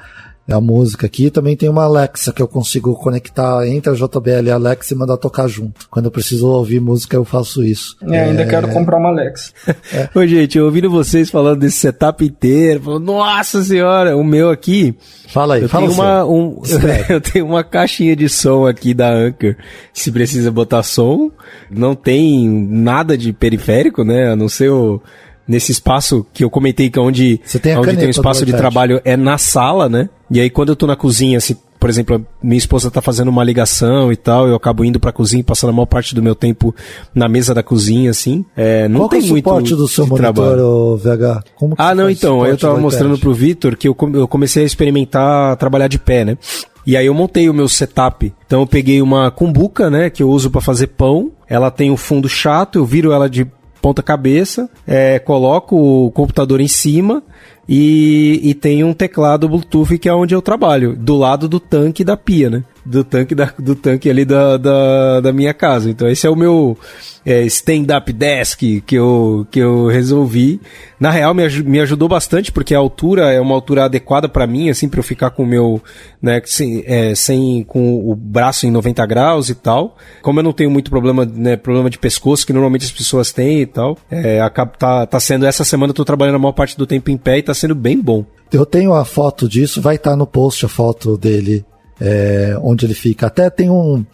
a música aqui. Também tem uma Alexa que eu consigo conectar entre a JBL e a Alexa e mandar tocar junto. Quando eu preciso ouvir música, eu faço isso. É, ainda é... quero comprar uma Alexa. (laughs) É. Ô, gente, ouvindo vocês falando desse setup inteiro, falando, nossa senhora, o meu aqui. Fala aí, eu fala tenho uma, um, (laughs) eu tenho uma caixinha de som aqui da Anchor. Se precisa botar som, não tem nada de periférico, né? A não ser o nesse espaço que eu comentei que é onde, tem, onde tem um espaço de trabalho é na sala, né? E aí quando eu tô na cozinha, se por exemplo, minha esposa tá fazendo uma ligação e tal, eu acabo indo pra cozinha, passando a maior parte do meu tempo na mesa da cozinha, assim. É, não Qual tem é o muito suporte do seu monitor, trabalho. VH? Como ah, não, então, eu tava mostrando pro Vitor que eu, eu comecei a experimentar trabalhar de pé, né? E aí eu montei o meu setup. Então eu peguei uma cumbuca, né, que eu uso para fazer pão. Ela tem o um fundo chato, eu viro ela de ponta cabeça, é, coloco o computador em cima e, e tem um teclado Bluetooth que é onde eu trabalho, do lado do tanque da pia, né? Do tanque, da, do tanque ali da, da, da minha casa. Então esse é o meu é, stand-up desk que eu, que eu resolvi. Na real, me, me ajudou bastante, porque a altura é uma altura adequada para mim, assim, para eu ficar com o meu, né, sem, é, sem, com o braço em 90 graus e tal. Como eu não tenho muito problema, né, problema de pescoço, que normalmente as pessoas têm e tal, é, acaba, tá, tá sendo, essa semana eu tô trabalhando a maior parte do tempo em pé e tá sendo bem bom. Eu tenho a foto disso, vai estar tá no post a foto dele, é, onde ele fica. Até tem um,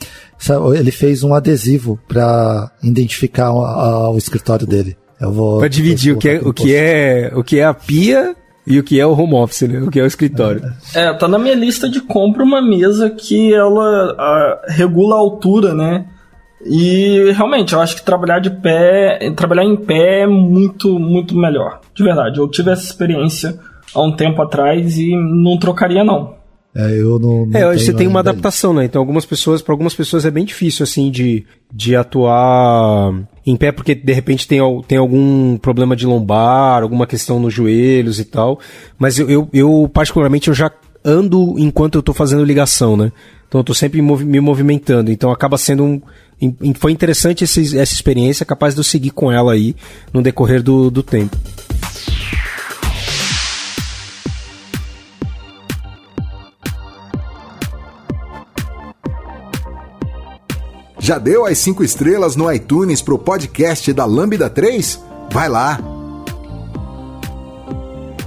ele fez um adesivo para identificar o escritório dele. Eu vou. Para dividir o que, é, o, que é, o que é a pia e o que é o home office, né? O que é o escritório. É, tá na minha lista de compra uma mesa que ela a, regula a altura, né? E realmente, eu acho que trabalhar de pé, trabalhar em pé é muito, muito melhor. De verdade, eu tive essa experiência há um tempo atrás e não trocaria não. É, eu não. não é, você tem uma adaptação, né? Então, algumas pessoas, para algumas pessoas é bem difícil, assim, de, de atuar em pé, porque de repente tem, tem algum problema de lombar, alguma questão nos joelhos e tal. Mas eu, eu, eu particularmente, eu já ando enquanto eu tô fazendo ligação, né? Então, eu tô sempre me movimentando. Então, acaba sendo um. Foi interessante esse, essa experiência, capaz de eu seguir com ela aí no decorrer do, do tempo. Já deu as 5 estrelas no iTunes pro podcast da Lambda 3? Vai lá!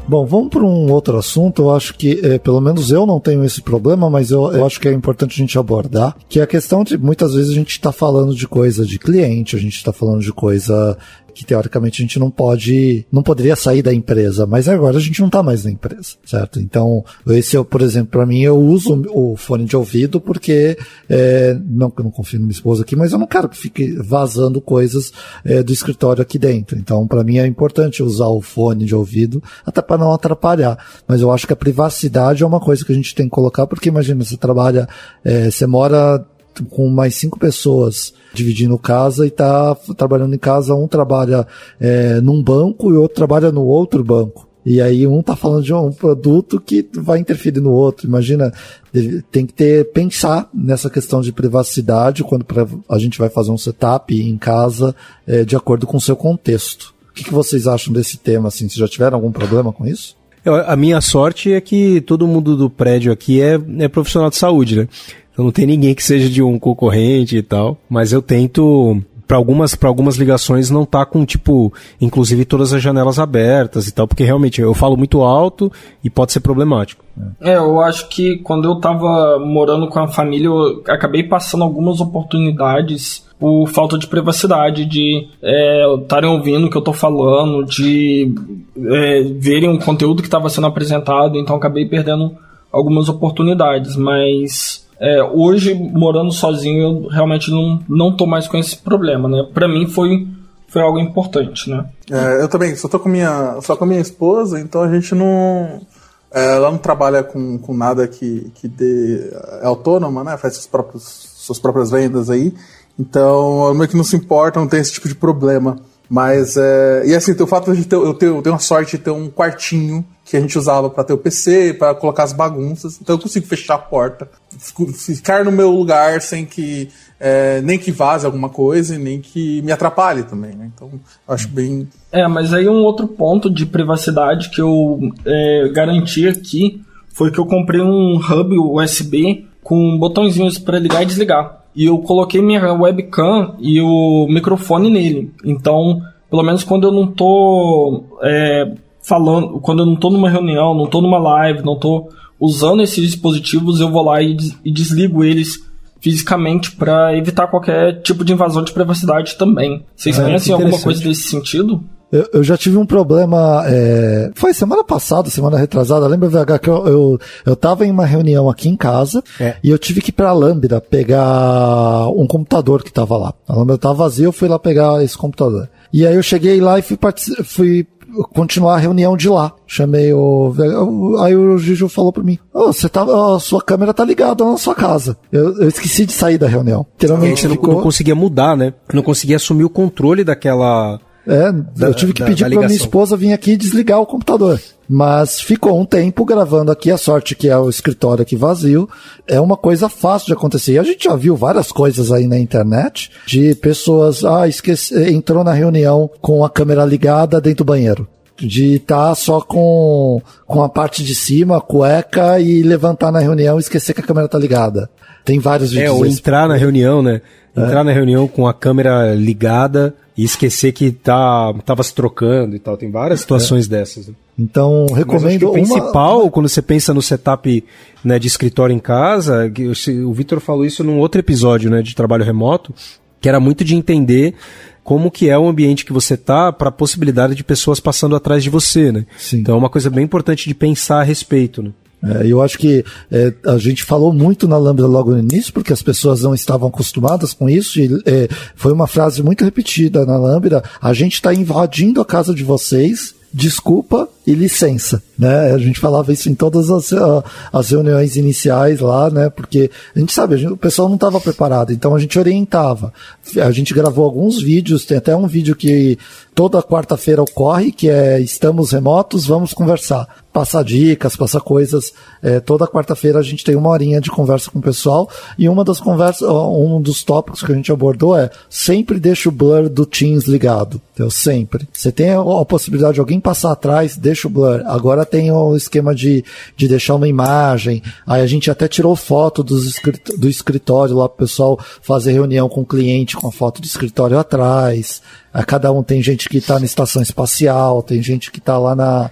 Bom, vamos para um outro assunto. Eu acho que, é, pelo menos eu não tenho esse problema, mas eu, eu, acho que é importante a gente abordar, que é a questão de muitas vezes a gente está falando de coisa de cliente, a gente está falando de coisa que teoricamente a gente não pode, não poderia sair da empresa, mas agora a gente não está mais na empresa, certo? Então, esse eu, por exemplo, para mim eu uso o fone de ouvido porque é, não eu não confio na minha esposa aqui, mas eu não quero que fique vazando coisas é, do escritório aqui dentro. Então, para mim é importante usar o fone de ouvido até para não atrapalhar. Mas eu acho que a privacidade é uma coisa que a gente tem que colocar porque imagina você trabalha, é, você mora com mais cinco pessoas dividindo casa e tá trabalhando em casa, um trabalha é, num banco e outro trabalha no outro banco. E aí um tá falando de um produto que vai interferir no outro. Imagina, tem que ter pensar nessa questão de privacidade quando a gente vai fazer um setup em casa é, de acordo com o seu contexto. O que, que vocês acham desse tema? Assim, vocês já tiveram algum problema com isso? Eu, a minha sorte é que todo mundo do prédio aqui é, é profissional de saúde, né? Então não tem ninguém que seja de um concorrente e tal. Mas eu tento para algumas, para algumas ligações não tá com, tipo, inclusive todas as janelas abertas e tal, porque realmente eu falo muito alto e pode ser problemático. É, eu acho que quando eu tava morando com a família, eu acabei passando algumas oportunidades por falta de privacidade, de estarem é, ouvindo o que eu tô falando, de é, verem um conteúdo que estava sendo apresentado, então acabei perdendo algumas oportunidades, mas é, hoje, morando sozinho, eu realmente não, não tô mais com esse problema, né? Pra mim foi, foi algo importante, né? É, eu também, só tô com minha, só com minha esposa, então a gente não... É, ela não trabalha com, com nada que, que dê, é autônoma, né? Faz seus próprios, suas próprias vendas aí. Então, meio que não se importa, não tem esse tipo de problema. Mas, é... e assim, o fato de ter, eu, ter, eu ter uma sorte de ter um quartinho que a gente usava para ter o PC, para colocar as bagunças. Então eu consigo fechar a porta, ficar no meu lugar sem que é, nem que vaze alguma coisa e nem que me atrapalhe também. Né? Então acho bem. É, mas aí um outro ponto de privacidade que eu é, garanti aqui foi que eu comprei um hub USB com botõezinhos para ligar e desligar. E eu coloquei minha webcam e o microfone nele. Então, pelo menos quando eu não tô é, falando, quando eu não tô numa reunião, não tô numa live, não tô usando esses dispositivos, eu vou lá e, e desligo eles fisicamente para evitar qualquer tipo de invasão de privacidade também. Vocês é, conhecem alguma coisa desse sentido? Eu, eu, já tive um problema. É, foi semana passada, semana retrasada. Lembra, VH, que eu, eu, eu tava em uma reunião aqui em casa é. e eu tive que ir pra Lambda pegar um computador que tava lá. A Lambda tava vazia, eu fui lá pegar esse computador. E aí eu cheguei lá e fui, fui continuar a reunião de lá. Chamei o. Aí o Giju falou pra mim: oh, você tá, a sua câmera tá ligada na sua casa. Eu, eu esqueci de sair da reunião. Literalmente. Você não, ficou... não conseguia mudar, né? Não conseguia assumir o controle daquela. É, da, eu tive que da, pedir da pra minha esposa vir aqui desligar o computador. Mas ficou um tempo gravando aqui, a sorte que é o escritório aqui vazio. É uma coisa fácil de acontecer. E a gente já viu várias coisas aí na internet de pessoas, ah, esqueci, entrou na reunião com a câmera ligada dentro do banheiro de estar tá só com, com a parte de cima, a cueca e levantar na reunião e esquecer que a câmera tá ligada. Tem vários vídeos. É, ou entrar na reunião, né? Entrar é. na reunião com a câmera ligada e esquecer que tá, tava se trocando e tal. Tem várias situações é. dessas. Né? Então, recomendo o principal, uma... quando você pensa no setup né, de escritório em casa, o Vitor falou isso num outro episódio né, de trabalho remoto, que era muito de entender como que é o ambiente que você tá para a possibilidade de pessoas passando atrás de você, né? Sim. Então é uma coisa bem importante de pensar a respeito, né? É, eu acho que é, a gente falou muito na Lambda logo no início, porque as pessoas não estavam acostumadas com isso, e é, foi uma frase muito repetida na Lambda, a gente está invadindo a casa de vocês, desculpa e licença, né? A gente falava isso em todas as, as reuniões iniciais lá, né? Porque a gente sabe, a gente, o pessoal não estava preparado, então a gente orientava. A gente gravou alguns vídeos, tem até um vídeo que toda quarta-feira ocorre, que é estamos remotos, vamos conversar. Passar dicas, passar coisas. É, toda quarta-feira a gente tem uma horinha de conversa com o pessoal e uma das conversas, um dos tópicos que a gente abordou é sempre deixa o blur do Teams ligado. Então, sempre. Você tem a, a possibilidade de alguém passar atrás, deixa o blur. Agora tem o esquema de, de deixar uma imagem. Aí a gente até tirou foto dos do escritório lá pro pessoal fazer reunião com o cliente com a foto do escritório atrás. A cada um tem gente que está na estação espacial, tem gente que está lá na,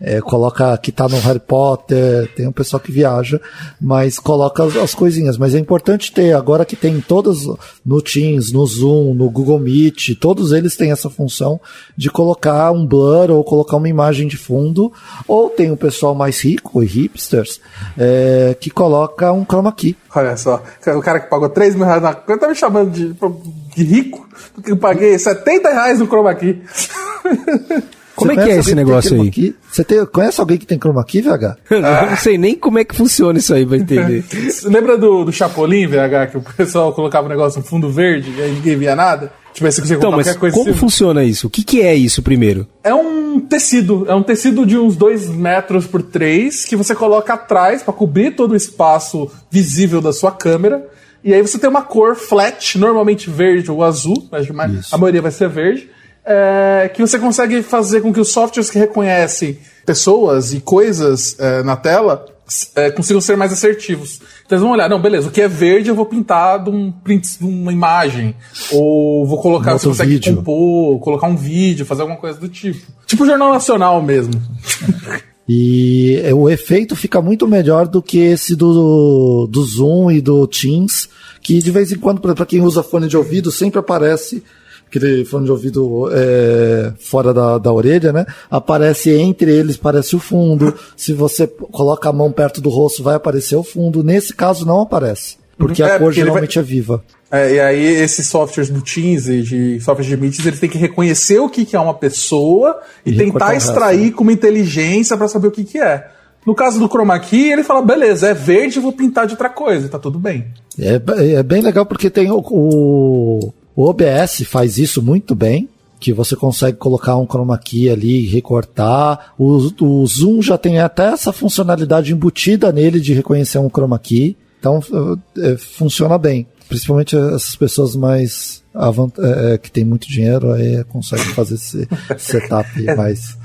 é, coloca que tá no Harry Potter, tem um pessoal que viaja, mas coloca as, as, coisinhas. Mas é importante ter, agora que tem todas no Teams, no Zoom, no Google Meet, todos eles têm essa função de colocar um blur ou colocar uma imagem de fundo, ou tem o um pessoal mais rico hipsters é, que coloca um chroma key. Olha só, o cara que pagou 3 mil reais na conta tá me chamando de, de rico, porque eu paguei 70 reais no chroma key. (laughs) Como Você é que é esse negócio aí? Key? Você tem, conhece alguém que tem chroma key, VH? Ah. (laughs) não sei nem como é que funciona isso aí, vai entender. Lembra do, do Chapolin, VH, que o pessoal colocava um negócio no fundo verde e aí ninguém via nada? Tipo, você então, mas coisa como assim. funciona isso? O que, que é isso primeiro? É um tecido. É um tecido de uns 2 metros por 3 que você coloca atrás para cobrir todo o espaço visível da sua câmera. E aí você tem uma cor flat, normalmente verde ou azul, mas a maioria vai ser verde é, que você consegue fazer com que os softwares que reconhecem pessoas e coisas é, na tela é, consigam ser mais assertivos. Então eles vão olhar, não, beleza, o que é verde eu vou pintar de, um print, de uma imagem. Ou vou colocar, um você consegue vídeo. compor, colocar um vídeo, fazer alguma coisa do tipo. Tipo Jornal Nacional mesmo. (laughs) E o efeito fica muito melhor do que esse do, do Zoom e do Teams, que de vez em quando, para quem usa fone de ouvido, sempre aparece aquele fone de ouvido é, fora da, da orelha, né? Aparece entre eles, parece o fundo. Se você coloca a mão perto do rosto, vai aparecer o fundo. Nesse caso, não aparece. Porque é, a cor porque geralmente vai... é viva. É, e aí, esses softwares do Teams e de softwares de meetings, eles têm que reconhecer o que, que é uma pessoa e, e tentar extrair com uma inteligência para saber o que, que é. No caso do chroma key, ele fala, beleza, é verde, vou pintar de outra coisa, tá tudo bem. É, é bem legal porque tem o, o, o OBS faz isso muito bem que você consegue colocar um chroma key ali, recortar. O, o Zoom já tem até essa funcionalidade embutida nele de reconhecer um chroma key. Então é, funciona bem. Principalmente essas pessoas mais é, é, que tem muito dinheiro aí conseguem fazer esse (laughs) setup é. mais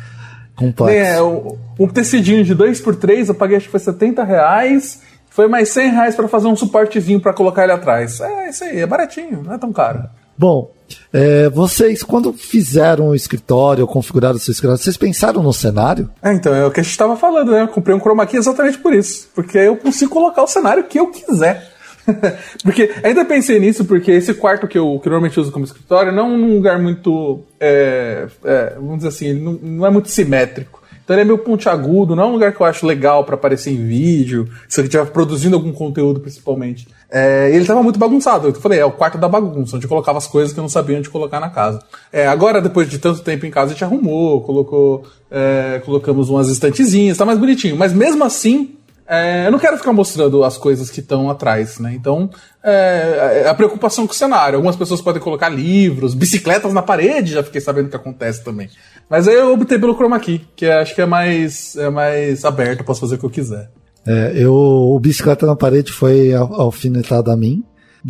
complexo. É, o, um tecidinho de 2x3 eu paguei acho que foi 70 reais. Foi mais 100 reais para fazer um suportezinho para colocar ele atrás. É isso aí, é baratinho, não é tão caro. Bom, é, vocês, quando fizeram o escritório, configuraram o seu escritório, vocês pensaram no cenário? É, então, é o que a gente estava falando, né? Eu comprei um chroma key exatamente por isso. Porque eu consigo colocar o cenário que eu quiser. (laughs) porque ainda pensei nisso, porque esse quarto que eu, que eu normalmente uso como escritório não é um lugar muito. É, é, vamos dizer assim, não, não é muito simétrico. Então ele é meio pontiagudo, não é um lugar que eu acho legal para aparecer em vídeo, se eu estiver produzindo algum conteúdo principalmente. É, ele estava muito bagunçado. Eu falei, é o quarto da bagunça, onde eu colocava as coisas que eu não sabia onde colocar na casa. É, agora, depois de tanto tempo em casa, a gente arrumou, colocou, é, colocamos umas estantezinhas, tá mais bonitinho. Mas mesmo assim, é, eu não quero ficar mostrando as coisas que estão atrás, né? Então, é, é, a preocupação com o cenário. Algumas pessoas podem colocar livros, bicicletas na parede, já fiquei sabendo que acontece também. Mas aí eu optei pelo chroma key, que acho que é mais, é mais aberto, posso fazer o que eu quiser. É, eu, o bicicleta na parede foi alfinetado a mim,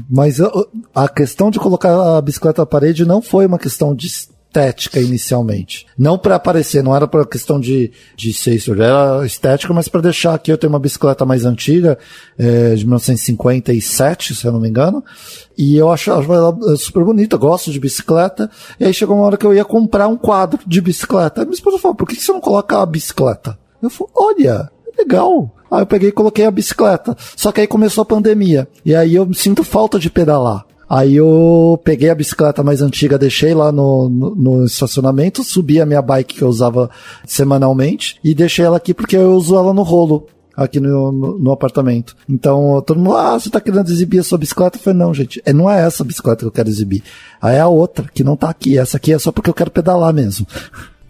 mas a questão de colocar a bicicleta na parede não foi uma questão de estética inicialmente. Não para aparecer, não era para questão de, de ser isso, era estética, mas para deixar aqui eu tenho uma bicicleta mais antiga, é, de 1957, se eu não me engano, e eu achava ela super bonita, gosto de bicicleta, e aí chegou uma hora que eu ia comprar um quadro de bicicleta. Aí minha esposa falou, por que você não coloca a bicicleta? Eu falei, olha, é legal. Aí eu peguei e coloquei a bicicleta. Só que aí começou a pandemia. E aí eu sinto falta de pedalar. Aí eu peguei a bicicleta mais antiga, deixei lá no, no, no, estacionamento, subi a minha bike que eu usava semanalmente e deixei ela aqui porque eu uso ela no rolo aqui no, no, apartamento. Então, todo mundo, ah, você tá querendo exibir a sua bicicleta? Eu falei, não, gente, é, não é essa bicicleta que eu quero exibir. Aí é a outra, que não tá aqui. Essa aqui é só porque eu quero pedalar mesmo.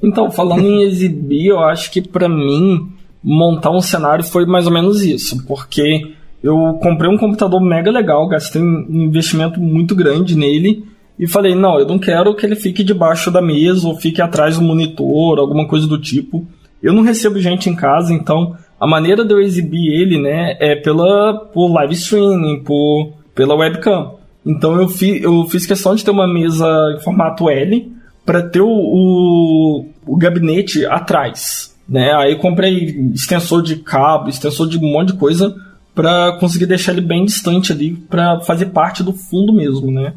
Então, falando em (laughs) exibir, eu acho que para mim, montar um cenário foi mais ou menos isso, porque eu comprei um computador mega legal, gastei um investimento muito grande nele e falei: não, eu não quero que ele fique debaixo da mesa ou fique atrás do monitor, alguma coisa do tipo. Eu não recebo gente em casa, então a maneira de eu exibir ele, né, é pela por live streaming, por pela webcam. Então eu, fi, eu fiz questão de ter uma mesa em formato L para ter o, o, o, gabinete atrás, né? Aí comprei extensor de cabo, extensor de um monte de coisa para conseguir deixar ele bem distante ali, para fazer parte do fundo mesmo, né?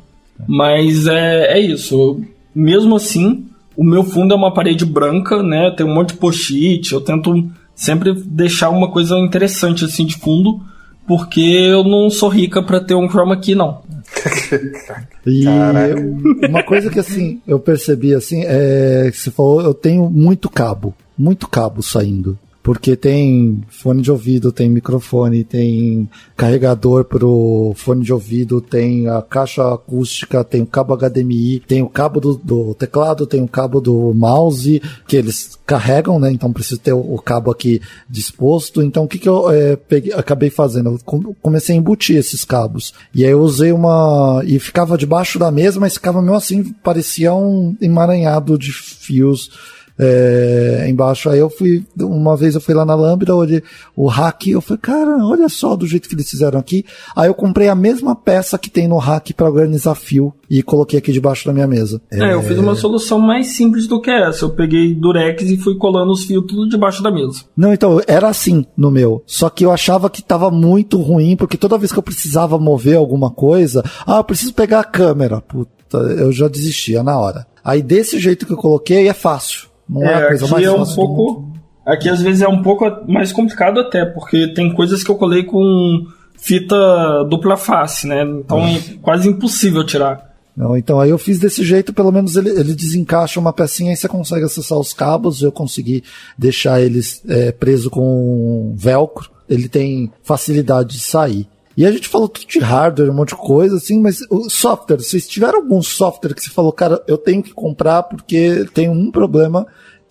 Mas é, é isso. Mesmo assim, o meu fundo é uma parede branca, né? Tem um monte de post-it. Eu tento sempre deixar uma coisa interessante assim de fundo, porque eu não sou rica para ter um chroma key, não. (laughs) e uma coisa que assim eu percebi assim é que você falou, eu tenho muito cabo, muito cabo saindo porque tem fone de ouvido, tem microfone, tem carregador pro fone de ouvido, tem a caixa acústica, tem o cabo HDMI, tem o cabo do, do teclado, tem o cabo do mouse, que eles carregam, né? Então precisa ter o, o cabo aqui disposto. Então o que, que eu é, peguei, acabei fazendo? Eu comecei a embutir esses cabos. E aí eu usei uma. E ficava debaixo da mesa, mas ficava meio assim, parecia um emaranhado de fios é, embaixo. Aí eu fui, uma vez eu fui lá na Lambda, olhei o hack, eu falei, cara, olha só do jeito que eles fizeram aqui. Aí eu comprei a mesma peça que tem no hack para organizar fio e coloquei aqui debaixo da minha mesa. É, é, eu fiz uma solução mais simples do que essa. Eu peguei durex e fui colando os fios tudo debaixo da mesa. Não, então, era assim no meu. Só que eu achava que tava muito ruim, porque toda vez que eu precisava mover alguma coisa, ah, eu preciso pegar a câmera. Puta, eu já desistia na hora. Aí desse jeito que eu coloquei é fácil. Não é, é a coisa mais é um pouco. Aqui às vezes é um pouco mais complicado até, porque tem coisas que eu colei com fita dupla face, né? Então é quase impossível tirar. Não, então aí eu fiz desse jeito, pelo menos ele, ele desencaixa uma pecinha e você consegue acessar os cabos. Eu consegui deixar eles é, preso com velcro. Ele tem facilidade de sair. E a gente falou tudo de hardware, um monte de coisa, assim, mas o software, vocês tiveram algum software que você falou, cara, eu tenho que comprar porque tem um problema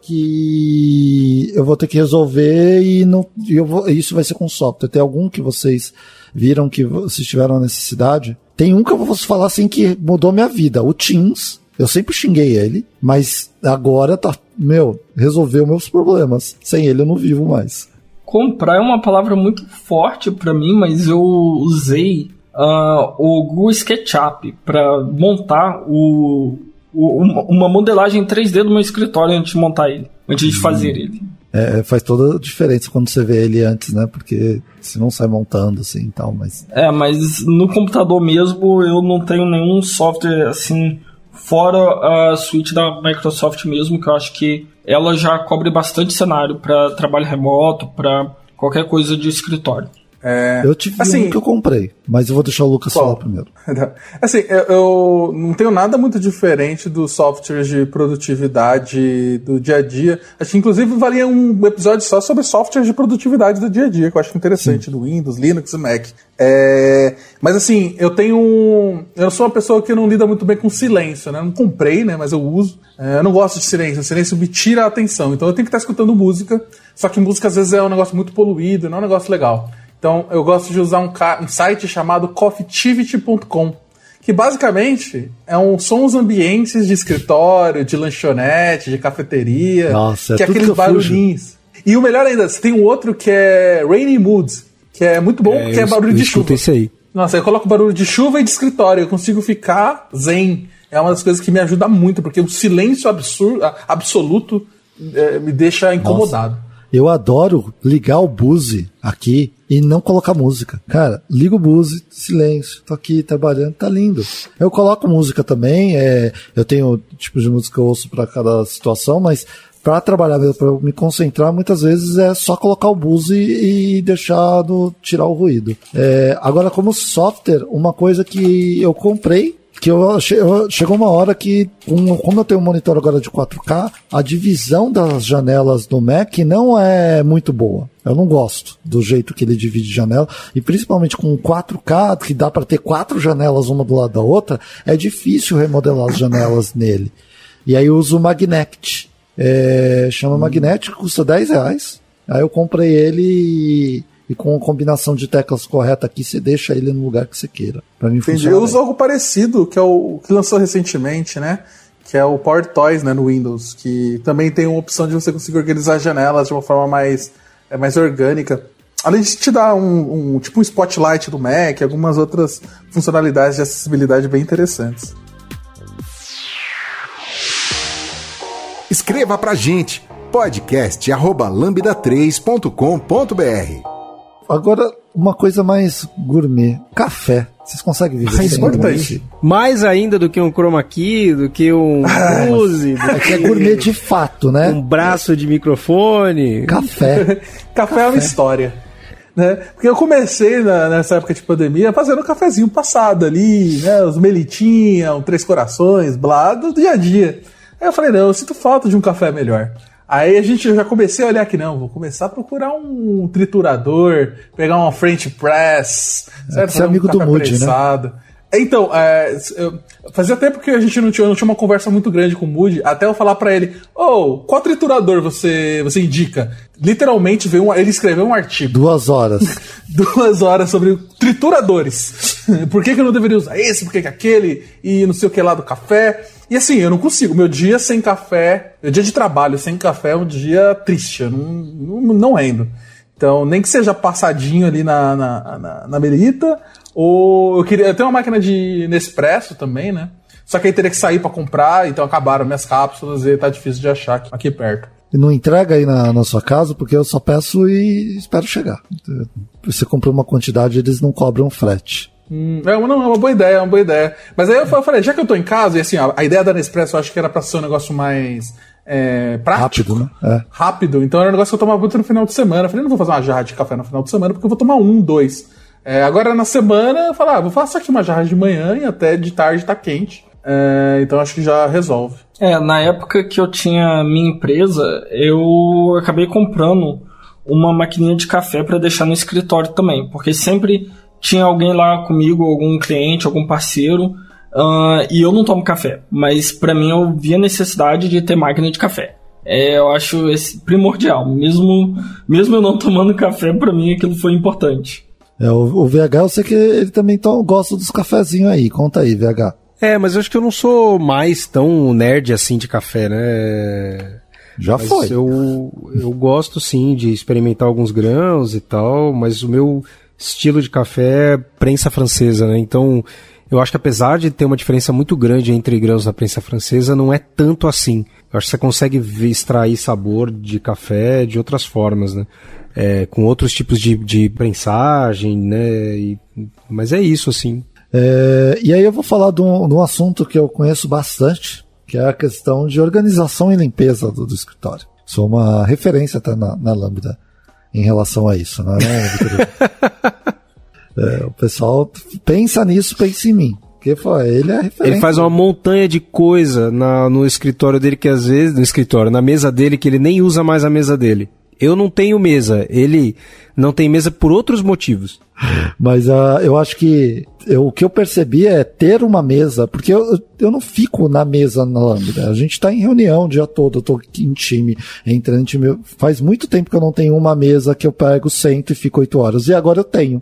que eu vou ter que resolver e, não, eu vou, isso vai ser com software. Tem algum que vocês viram que vocês tiveram necessidade? Tem um que eu vou falar assim que mudou minha vida, o Teams. Eu sempre xinguei ele, mas agora tá, meu, resolveu meus problemas. Sem ele eu não vivo mais. Comprar é uma palavra muito forte para mim, mas eu usei uh, o Google SketchUp para montar o, o, uma modelagem 3D do meu escritório antes de montar ele, antes de fazer hum. ele. É, faz toda a diferença quando você vê ele antes, né? Porque se não sai montando assim e tal, mas. É, mas no computador mesmo eu não tenho nenhum software assim, fora a suíte da Microsoft mesmo, que eu acho que ela já cobre bastante cenário para trabalho remoto, para qualquer coisa de escritório. É, eu tive assim, um que eu comprei, mas eu vou deixar o Lucas qual? falar primeiro. (laughs) Assim, eu, eu, não tenho nada muito diferente dos softwares de produtividade do dia a dia. Acho que inclusive valia um episódio só sobre softwares de produtividade do dia a dia, que eu acho interessante, Sim. do Windows, Linux e Mac. É, mas assim, eu tenho um. Eu sou uma pessoa que não lida muito bem com silêncio, né? Eu não comprei, né? Mas eu uso. É, eu não gosto de silêncio. O silêncio me tira a atenção. Então eu tenho que estar escutando música. Só que música às vezes é um negócio muito poluído, não é um negócio legal. Então eu gosto de usar um, um site chamado coffeetivity.com, que basicamente é um, são os ambientes de escritório, de lanchonete, de cafeteria, Nossa, que é, é aqueles barulhinhos. E o melhor ainda, tem um outro que é Rainy Moods, que é muito bom, é, que é barulho de chuva. Esse aí. Nossa, eu coloco barulho de chuva e de escritório, eu consigo ficar zen. É uma das coisas que me ajuda muito, porque o silêncio absurdo, absoluto é, me deixa incomodado. Nossa. Eu adoro ligar o Buzi aqui e não colocar música. Cara, ligo o Buzi, silêncio, tô aqui trabalhando, tá lindo. Eu coloco música também, é, eu tenho tipos de música que eu ouço para cada situação, mas para trabalhar mesmo, para me concentrar, muitas vezes é só colocar o Buzi e deixar no, tirar o ruído. É, agora, como software, uma coisa que eu comprei que eu, eu, chegou uma hora que, um, como eu tenho um monitor agora de 4K, a divisão das janelas do Mac não é muito boa. Eu não gosto do jeito que ele divide janela, e principalmente com 4K, que dá para ter quatro janelas uma do lado da outra, é difícil remodelar as janelas (laughs) nele. E aí eu uso o Magnet. É, chama Magnet, custa 10 reais. Aí eu comprei ele e com a combinação de teclas correta aqui, você deixa ele no lugar que você queira. Para mim Entendi. Eu uso algo parecido, que é o que lançou recentemente, né? Que é o Power Toys, né, no Windows, que também tem uma opção de você conseguir organizar janelas de uma forma mais, é, mais orgânica. Além de te dar um, um tipo um spotlight do Mac, algumas outras funcionalidades de acessibilidade bem interessantes. Escreva pra gente podcast@lambda3.com.br. Agora, uma coisa mais gourmet. Café. Vocês conseguem viver mais importante. Mais ainda do que um chroma key, do que um (laughs) ah, Muse. É que é gourmet de fato, né? Um braço de microfone. Café. (laughs) Café é uma história. Né? Porque eu comecei na, nessa época de pandemia fazendo um cafezinho passado ali, né? Os melitinha, um três corações, blá, do dia a dia. Aí eu falei, não, eu sinto falta de um café melhor. Aí a gente já comecei a olhar que não, vou começar a procurar um triturador, pegar uma French press, certo? Você é amigo um do Moody, né? Então, é, fazia tempo que a gente não tinha, não tinha uma conversa muito grande com o Moody, até eu falar para ele, oh, qual triturador você, você indica? Literalmente veio um, ele escreveu um artigo. Duas horas. (laughs) Duas horas sobre trituradores. (laughs) Por que, que eu não deveria usar esse, por que, que aquele, e não sei o que lá do café. E assim, eu não consigo. Meu dia sem café, meu dia de trabalho sem café é um dia triste. Eu não, não, não rendo. Então, nem que seja passadinho ali na, na, na, na merita, ou eu queria. Eu tenho uma máquina de Nespresso também, né? Só que aí teria que sair para comprar, então acabaram minhas cápsulas e tá difícil de achar aqui, aqui perto. E não entrega aí na, na sua casa, porque eu só peço e espero chegar. Você comprou uma quantidade, eles não cobram frete. Hum, é, uma, não, é uma boa ideia, é uma boa ideia. Mas aí eu falei, já que eu tô em casa, e assim, a, a ideia da Nespresso eu acho que era pra ser um negócio mais é, prático. Rápido, né? É. Rápido. Então era um negócio que eu tomava muito no final de semana. Eu falei, não vou fazer uma jarra de café no final de semana, porque eu vou tomar um, dois. É, agora na semana, eu falei, ah, vou fazer aqui uma jarra de manhã e até de tarde tá quente. É, então acho que já resolve. É, na época que eu tinha minha empresa, eu acabei comprando uma maquininha de café para deixar no escritório também, porque sempre tinha alguém lá comigo, algum cliente, algum parceiro, uh, e eu não tomo café, mas para mim eu via necessidade de ter máquina de café. é, eu acho esse primordial. Mesmo, mesmo eu não tomando café, para mim aquilo foi importante. É, o, o, VH, eu sei que ele também tão, gosta dos cafezinhos aí. Conta aí, VH. É, mas eu acho que eu não sou mais tão nerd assim de café, né? Já mas foi. Eu, eu gosto sim de experimentar alguns grãos e tal, mas o meu estilo de café é prensa francesa, né? Então, eu acho que apesar de ter uma diferença muito grande entre grãos da prensa francesa, não é tanto assim. Eu acho que você consegue extrair sabor de café de outras formas, né? É, com outros tipos de, de prensagem, né? E, mas é isso, assim. É, e aí eu vou falar de um, de um, assunto que eu conheço bastante, que é a questão de organização e limpeza do, do escritório. Sou uma referência até na, na Lambda em relação a isso, não é, né, (laughs) é, o pessoal pensa nisso, pensa em mim. Porque, pô, ele é referência. Ele faz uma montanha de coisa na, no escritório dele que às vezes. No escritório, na mesa dele, que ele nem usa mais a mesa dele. Eu não tenho mesa. Ele não tem mesa por outros motivos. Mas uh, eu acho que eu, o que eu percebi é ter uma mesa, porque eu, eu não fico na mesa na Lambda. A gente está em reunião o dia todo, eu tô em time, entrando em time. Faz muito tempo que eu não tenho uma mesa que eu pego, sento e fico oito horas. E agora eu tenho.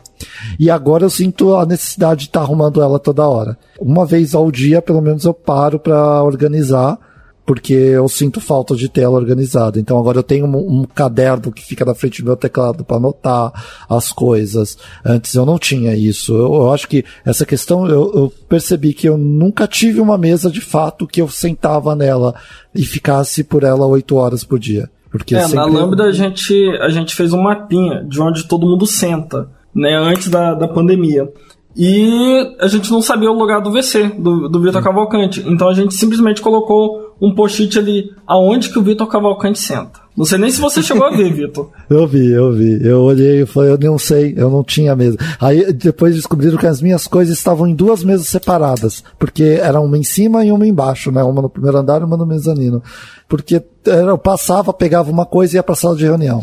E agora eu sinto a necessidade de estar tá arrumando ela toda hora. Uma vez ao dia, pelo menos, eu paro para organizar porque eu sinto falta de ter ela organizada. Então agora eu tenho um, um caderno que fica na frente do meu teclado para anotar as coisas. Antes eu não tinha isso. Eu, eu acho que essa questão eu, eu, percebi que eu nunca tive uma mesa de fato que eu sentava nela e ficasse por ela oito horas por dia. Porque é, sempre... na Lambda a gente, a gente fez um mapinha de onde todo mundo senta, né, antes da, da pandemia. E a gente não sabia o lugar do VC, do, do Vitor Cavalcante. Então a gente simplesmente colocou um post-it ali aonde que o Vitor Cavalcante senta. Não sei nem se você chegou a ver, (laughs) Vitor. eu vi, eu vi. Eu olhei e falei, eu não sei, eu não tinha mesa. Aí depois descobriram que as minhas coisas estavam em duas mesas separadas, porque era uma em cima e uma embaixo, né? Uma no primeiro andar e uma no mezanino. Porque eu passava, pegava uma coisa e ia pra sala de reunião.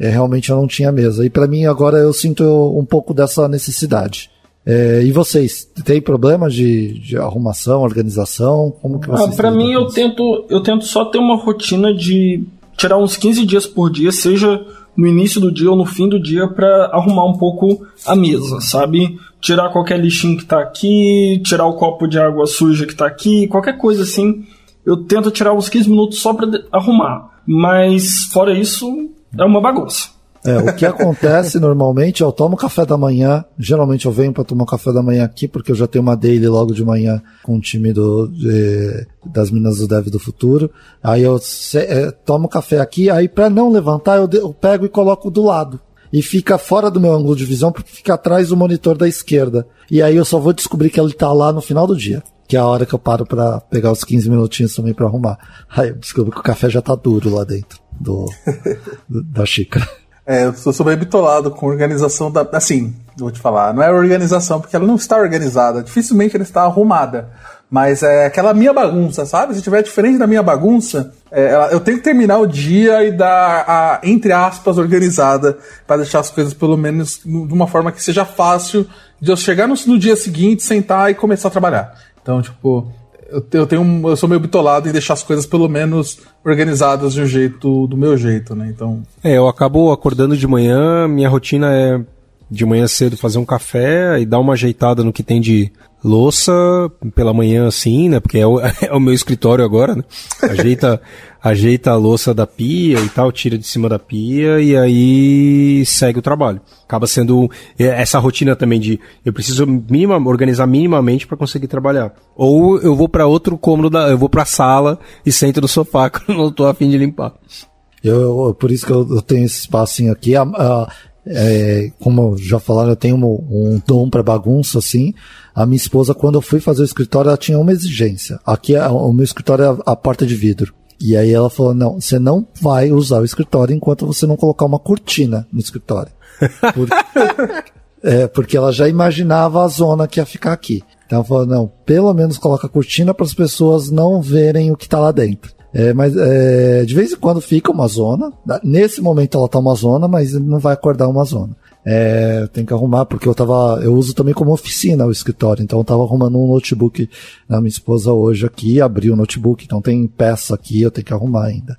E realmente eu não tinha mesa. E para mim agora eu sinto um pouco dessa necessidade. É, e vocês, tem problemas de, de arrumação, organização? Como que vocês ah, Para mim, eu tento, eu tento só ter uma rotina de tirar uns 15 dias por dia, seja no início do dia ou no fim do dia, para arrumar um pouco a mesa, sabe? Tirar qualquer lixinho que tá aqui, tirar o copo de água suja que tá aqui, qualquer coisa assim. Eu tento tirar uns 15 minutos só para arrumar. Mas, fora isso, é uma bagunça. É, o que acontece normalmente, eu tomo café da manhã, geralmente eu venho para tomar café da manhã aqui, porque eu já tenho uma daily logo de manhã com o time do, de, das Minas do Dev do Futuro. Aí eu se, é, tomo café aqui, aí para não levantar, eu, eu pego e coloco do lado e fica fora do meu ângulo de visão porque fica atrás do monitor da esquerda. E aí eu só vou descobrir que ele tá lá no final do dia, que é a hora que eu paro para pegar os 15 minutinhos também para arrumar. Aí eu descubro que o café já tá duro lá dentro do, do da xícara. É, eu sou bem bitolado com organização da. Assim, vou te falar, não é organização, porque ela não está organizada, dificilmente ela está arrumada. Mas é aquela minha bagunça, sabe? Se tiver diferente da minha bagunça, é, eu tenho que terminar o dia e dar a, entre aspas, organizada, para deixar as coisas pelo menos de uma forma que seja fácil de eu chegar no, no dia seguinte, sentar e começar a trabalhar. Então, tipo, eu, tenho eu sou meio bitolado em deixar as coisas pelo menos organizadas de um jeito do meu jeito, né? Então. É, eu acabo acordando de manhã, minha rotina é de manhã cedo fazer um café e dar uma ajeitada no que tem de louça pela manhã assim, né? Porque é o, (laughs) é o meu escritório agora, né? Ajeita, (laughs) ajeita a louça da pia e tal, tira de cima da pia e aí segue o trabalho. Acaba sendo essa rotina também de eu preciso minima, organizar minimamente para conseguir trabalhar. Ou eu vou para outro cômodo da, eu vou para a sala e sento no sofá (laughs) quando não tô afim de limpar. Eu, por isso que eu, eu tenho esse espacinho aqui. A, a, é, como já falaram, eu tenho um, um dom para bagunça, assim. A minha esposa, quando eu fui fazer o escritório, ela tinha uma exigência. Aqui, o meu escritório é a, a porta de vidro. E aí ela falou, não, você não vai usar o escritório enquanto você não colocar uma cortina no escritório. (laughs) Porque, é, porque ela já imaginava a zona que ia ficar aqui. Então ela falou, não, pelo menos coloca a cortina para as pessoas não verem o que está lá dentro. É, mas é, de vez em quando fica uma zona. Nesse momento ela tá uma zona, mas não vai acordar uma zona. É, tem que arrumar, porque eu tava. Eu uso também como oficina o escritório, então eu tava arrumando um notebook na minha esposa hoje aqui, abri o notebook, então tem peça aqui, eu tenho que arrumar ainda.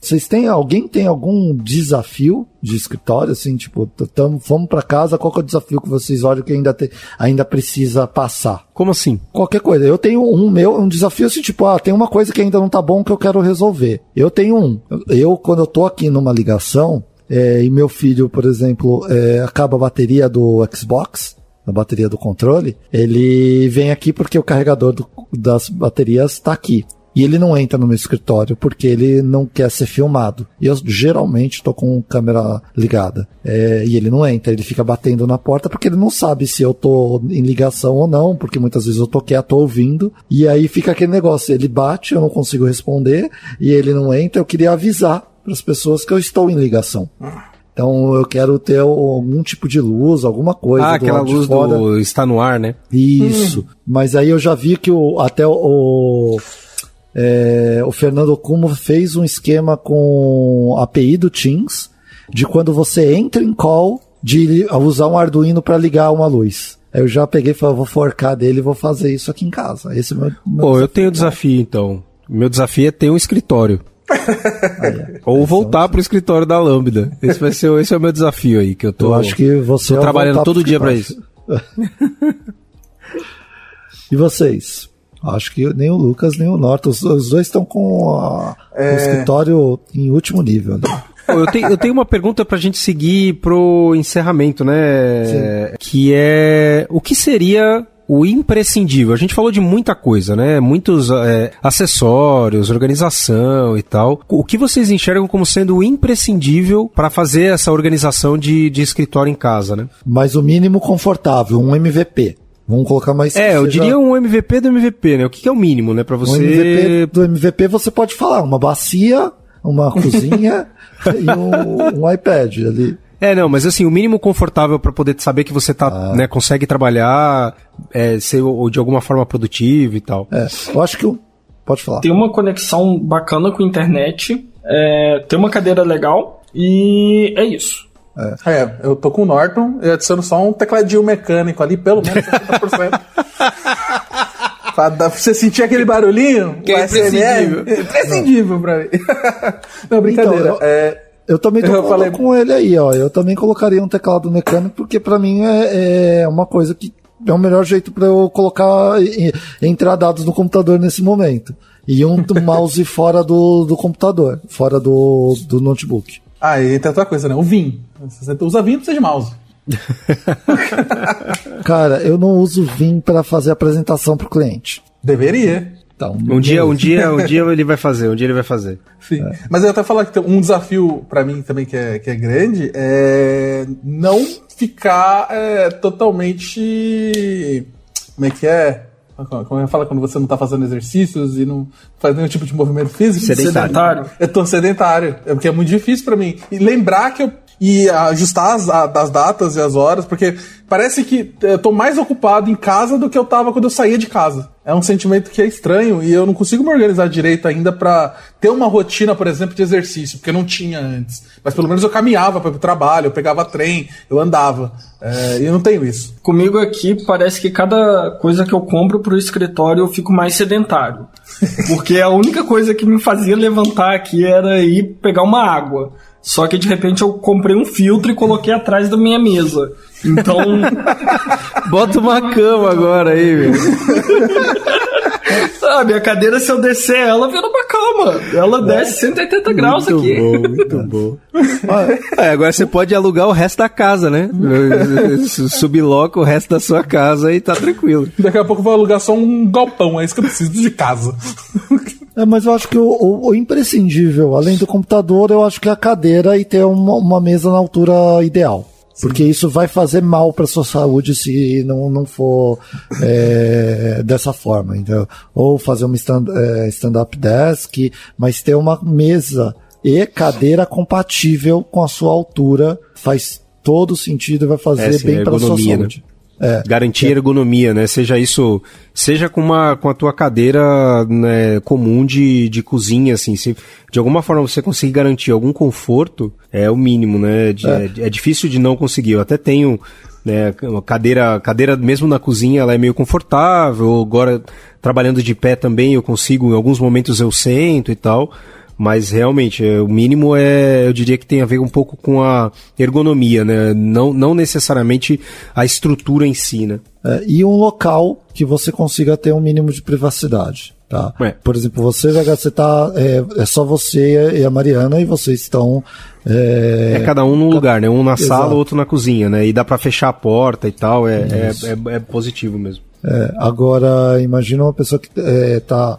Vocês têm. Alguém tem algum desafio de escritório, assim, tipo, tamo, vamos para casa, qual que é o desafio que vocês olham que ainda, te, ainda precisa passar? Como assim? Qualquer coisa. Eu tenho um meu, um desafio assim, tipo, ah, tem uma coisa que ainda não tá bom que eu quero resolver. Eu tenho um. Eu, quando eu tô aqui numa ligação, é, e meu filho, por exemplo, é, acaba a bateria do Xbox, a bateria do controle, ele vem aqui porque o carregador do, das baterias está aqui. E ele não entra no meu escritório porque ele não quer ser filmado. E eu geralmente estou com câmera ligada. É, e ele não entra, ele fica batendo na porta porque ele não sabe se eu tô em ligação ou não, porque muitas vezes eu tô quieto, ouvindo. E aí fica aquele negócio, ele bate, eu não consigo responder, e ele não entra, eu queria avisar para as pessoas que eu estou em ligação. Então eu quero ter algum tipo de luz, alguma coisa. Ah, aquela luz do está no ar, né? Isso. Hum. Mas aí eu já vi que o, até o, é, o Fernando Cumo fez um esquema com a API do Teams de quando você entra em call de usar um Arduino para ligar uma luz. Eu já peguei e falei, vou forcar dele e vou fazer isso aqui em casa. Esse é meu, meu Pô, eu tenho desafio então. Meu desafio é ter um escritório. (laughs) Ou voltar pro escritório da Lambda. Esse vai ser esse é o meu desafio aí que eu tô. Eu acho que você tô trabalhando todo dia para isso. (laughs) e vocês? Acho que nem o Lucas nem o Norton, os, os dois estão com a, é... o escritório em último nível. Né? Eu tenho, eu tenho uma pergunta pra gente seguir pro encerramento, né? Sim. Que é o que seria o imprescindível. A gente falou de muita coisa, né? Muitos é, acessórios, organização e tal. O que vocês enxergam como sendo o imprescindível para fazer essa organização de, de escritório em casa, né? Mas o mínimo confortável, um MVP. Vamos colocar mais. É, eu diria um MVP do MVP, né? O que é o mínimo, né? Para você. Um MVP do MVP você pode falar uma bacia, uma (laughs) cozinha e um, um iPad ali. É, não, mas assim, o mínimo confortável para poder saber que você tá, ah. né, consegue trabalhar, é, ser ou de alguma forma produtivo e tal. É, eu acho que o... pode falar. Tem uma conexão bacana com a internet, é, tem uma cadeira legal e é isso. É. é. eu tô com o Norton e adiciono só um tecladinho mecânico ali, pelo menos 60%. (laughs) pra você sentir aquele barulhinho, que é imprescindível. É imprescindível pra mim. (laughs) Não, brincadeira. Então, eu... é, eu também tô eu falei... com ele aí, ó. Eu também colocaria um teclado mecânico, porque para mim é, é uma coisa que é o melhor jeito para eu colocar e, entrar dados no computador nesse momento. E um (laughs) mouse fora do, do computador, fora do, do notebook. Ah, e tem outra coisa, né? O Vim. Você usa Vim, precisa de mouse. (laughs) Cara, eu não uso Vim para fazer apresentação pro cliente. Deveria. Então, um dia, um dia, um (laughs) dia ele vai fazer, um dia ele vai fazer. Sim. É. Mas eu até falar que um desafio para mim também que é, que é grande é não ficar é, totalmente. Como é que é? Como é que fala quando você não tá fazendo exercícios e não faz nenhum tipo de movimento físico? Sedentário. sedentário. Eu tô sedentário. É porque é muito difícil para mim. E lembrar que eu e ajustar as, as datas e as horas, porque parece que eu tô mais ocupado em casa do que eu tava quando eu saía de casa. É um sentimento que é estranho e eu não consigo me organizar direito ainda para ter uma rotina, por exemplo, de exercício, porque eu não tinha antes. Mas pelo menos eu caminhava para o trabalho, eu pegava trem, eu andava. É, e eu não tenho isso. Comigo aqui parece que cada coisa que eu compro pro escritório eu fico mais sedentário. (laughs) Porque a única coisa que me fazia levantar aqui era ir pegar uma água. Só que de repente eu comprei um filtro e coloquei atrás da minha mesa. Então. (laughs) Bota uma cama agora aí, velho. (laughs) Ah, minha cadeira, se eu descer ela, vira uma cama. Ela é. desce 180 graus muito aqui. Bom, muito (laughs) bom. é, agora você pode alugar o resto da casa, né? Subloca o resto da sua casa e tá tranquilo. Daqui a pouco eu vou alugar só um galpão, é isso que eu preciso de casa. É, mas eu acho que o, o, o, imprescindível, além do computador, eu acho que é a cadeira e ter uma, uma mesa na altura ideal. Porque isso vai fazer mal para sua saúde se não, não for é, dessa forma. Então, ou fazer uma é, stand-up é, desk, mas ter uma mesa e cadeira compatível com a sua altura faz todo sentido e vai fazer é, sim, bem para sua saúde. Né? É. Garantir é. ergonomia, né? Seja isso, seja com uma com a tua cadeira né, comum de, de cozinha, assim, se de alguma forma você conseguir garantir algum conforto, é o mínimo, né? De, é. é. é difícil de não conseguir. Eu até tenho né, cadeira, cadeira mesmo na cozinha, ela é meio confortável. Agora trabalhando de pé também eu consigo, em alguns momentos eu sento e tal. Mas realmente, é, o mínimo é, eu diria que tem a ver um pouco com a ergonomia, né? Não, não necessariamente a estrutura em si, né? É, e um local que você consiga ter um mínimo de privacidade. Tá? É. Por exemplo, você, você tá. É, é, só você e a Mariana e vocês estão. É, é cada um num lugar, né? Um na Exato. sala, outro na cozinha, né? E dá para fechar a porta e tal. É, é, é, é, positivo mesmo. É, agora, imagina uma pessoa que está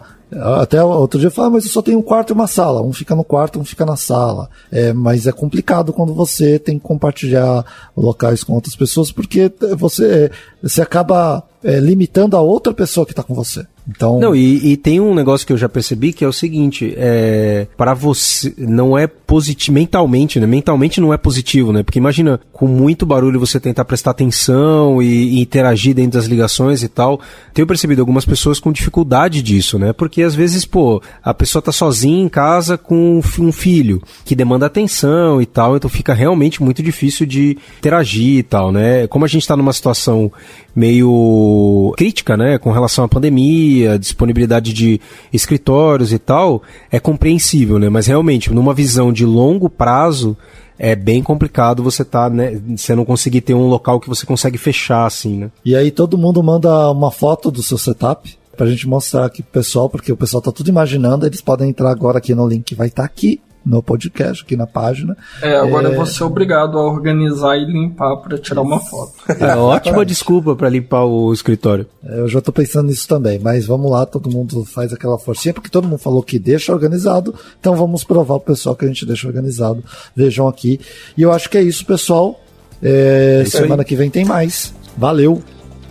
até outro dia eu falei, ah, mas eu só tenho um quarto e uma sala. Um fica no quarto, um fica na sala. É, mas é complicado quando você tem que compartilhar locais com outras pessoas, porque você, você acaba é, limitando a outra pessoa que está com você. Então... Não, e, e, tem um negócio que eu já percebi que é o seguinte: é, para você não é positivo mentalmente, né? Mentalmente não é positivo, né? Porque imagina, com muito barulho você tentar prestar atenção e, e, interagir dentro das ligações e tal. Tenho percebido algumas pessoas com dificuldade disso, né? Porque às vezes, pô, a pessoa tá sozinha em casa com um filho que demanda atenção e tal, então fica realmente muito difícil de interagir e tal, né? Como a gente tá numa situação meio crítica, né, com relação à pandemia, disponibilidade de escritórios e tal, é compreensível, né? Mas realmente, numa visão de longo prazo, é bem complicado você tá, né, você não conseguir ter um local que você consegue fechar assim, né? E aí todo mundo manda uma foto do seu setup pra gente mostrar aqui pro pessoal, porque o pessoal tá tudo imaginando, eles podem entrar agora aqui no link que vai estar tá aqui no podcast, aqui na página. É, agora é... eu vou ser obrigado a organizar e limpar para tirar uma foto. (laughs) É, ótima desculpa para limpar o escritório. É, eu já tô pensando nisso também, mas vamos lá, todo mundo faz aquela forcinha, porque todo mundo falou que deixa organizado, então vamos provar pro pessoal que a gente deixa organizado. Vejam aqui. E eu acho que é isso, pessoal. É, é semana aí. que vem tem mais. Valeu!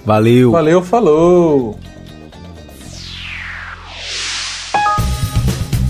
Valeu! Valeu, falou!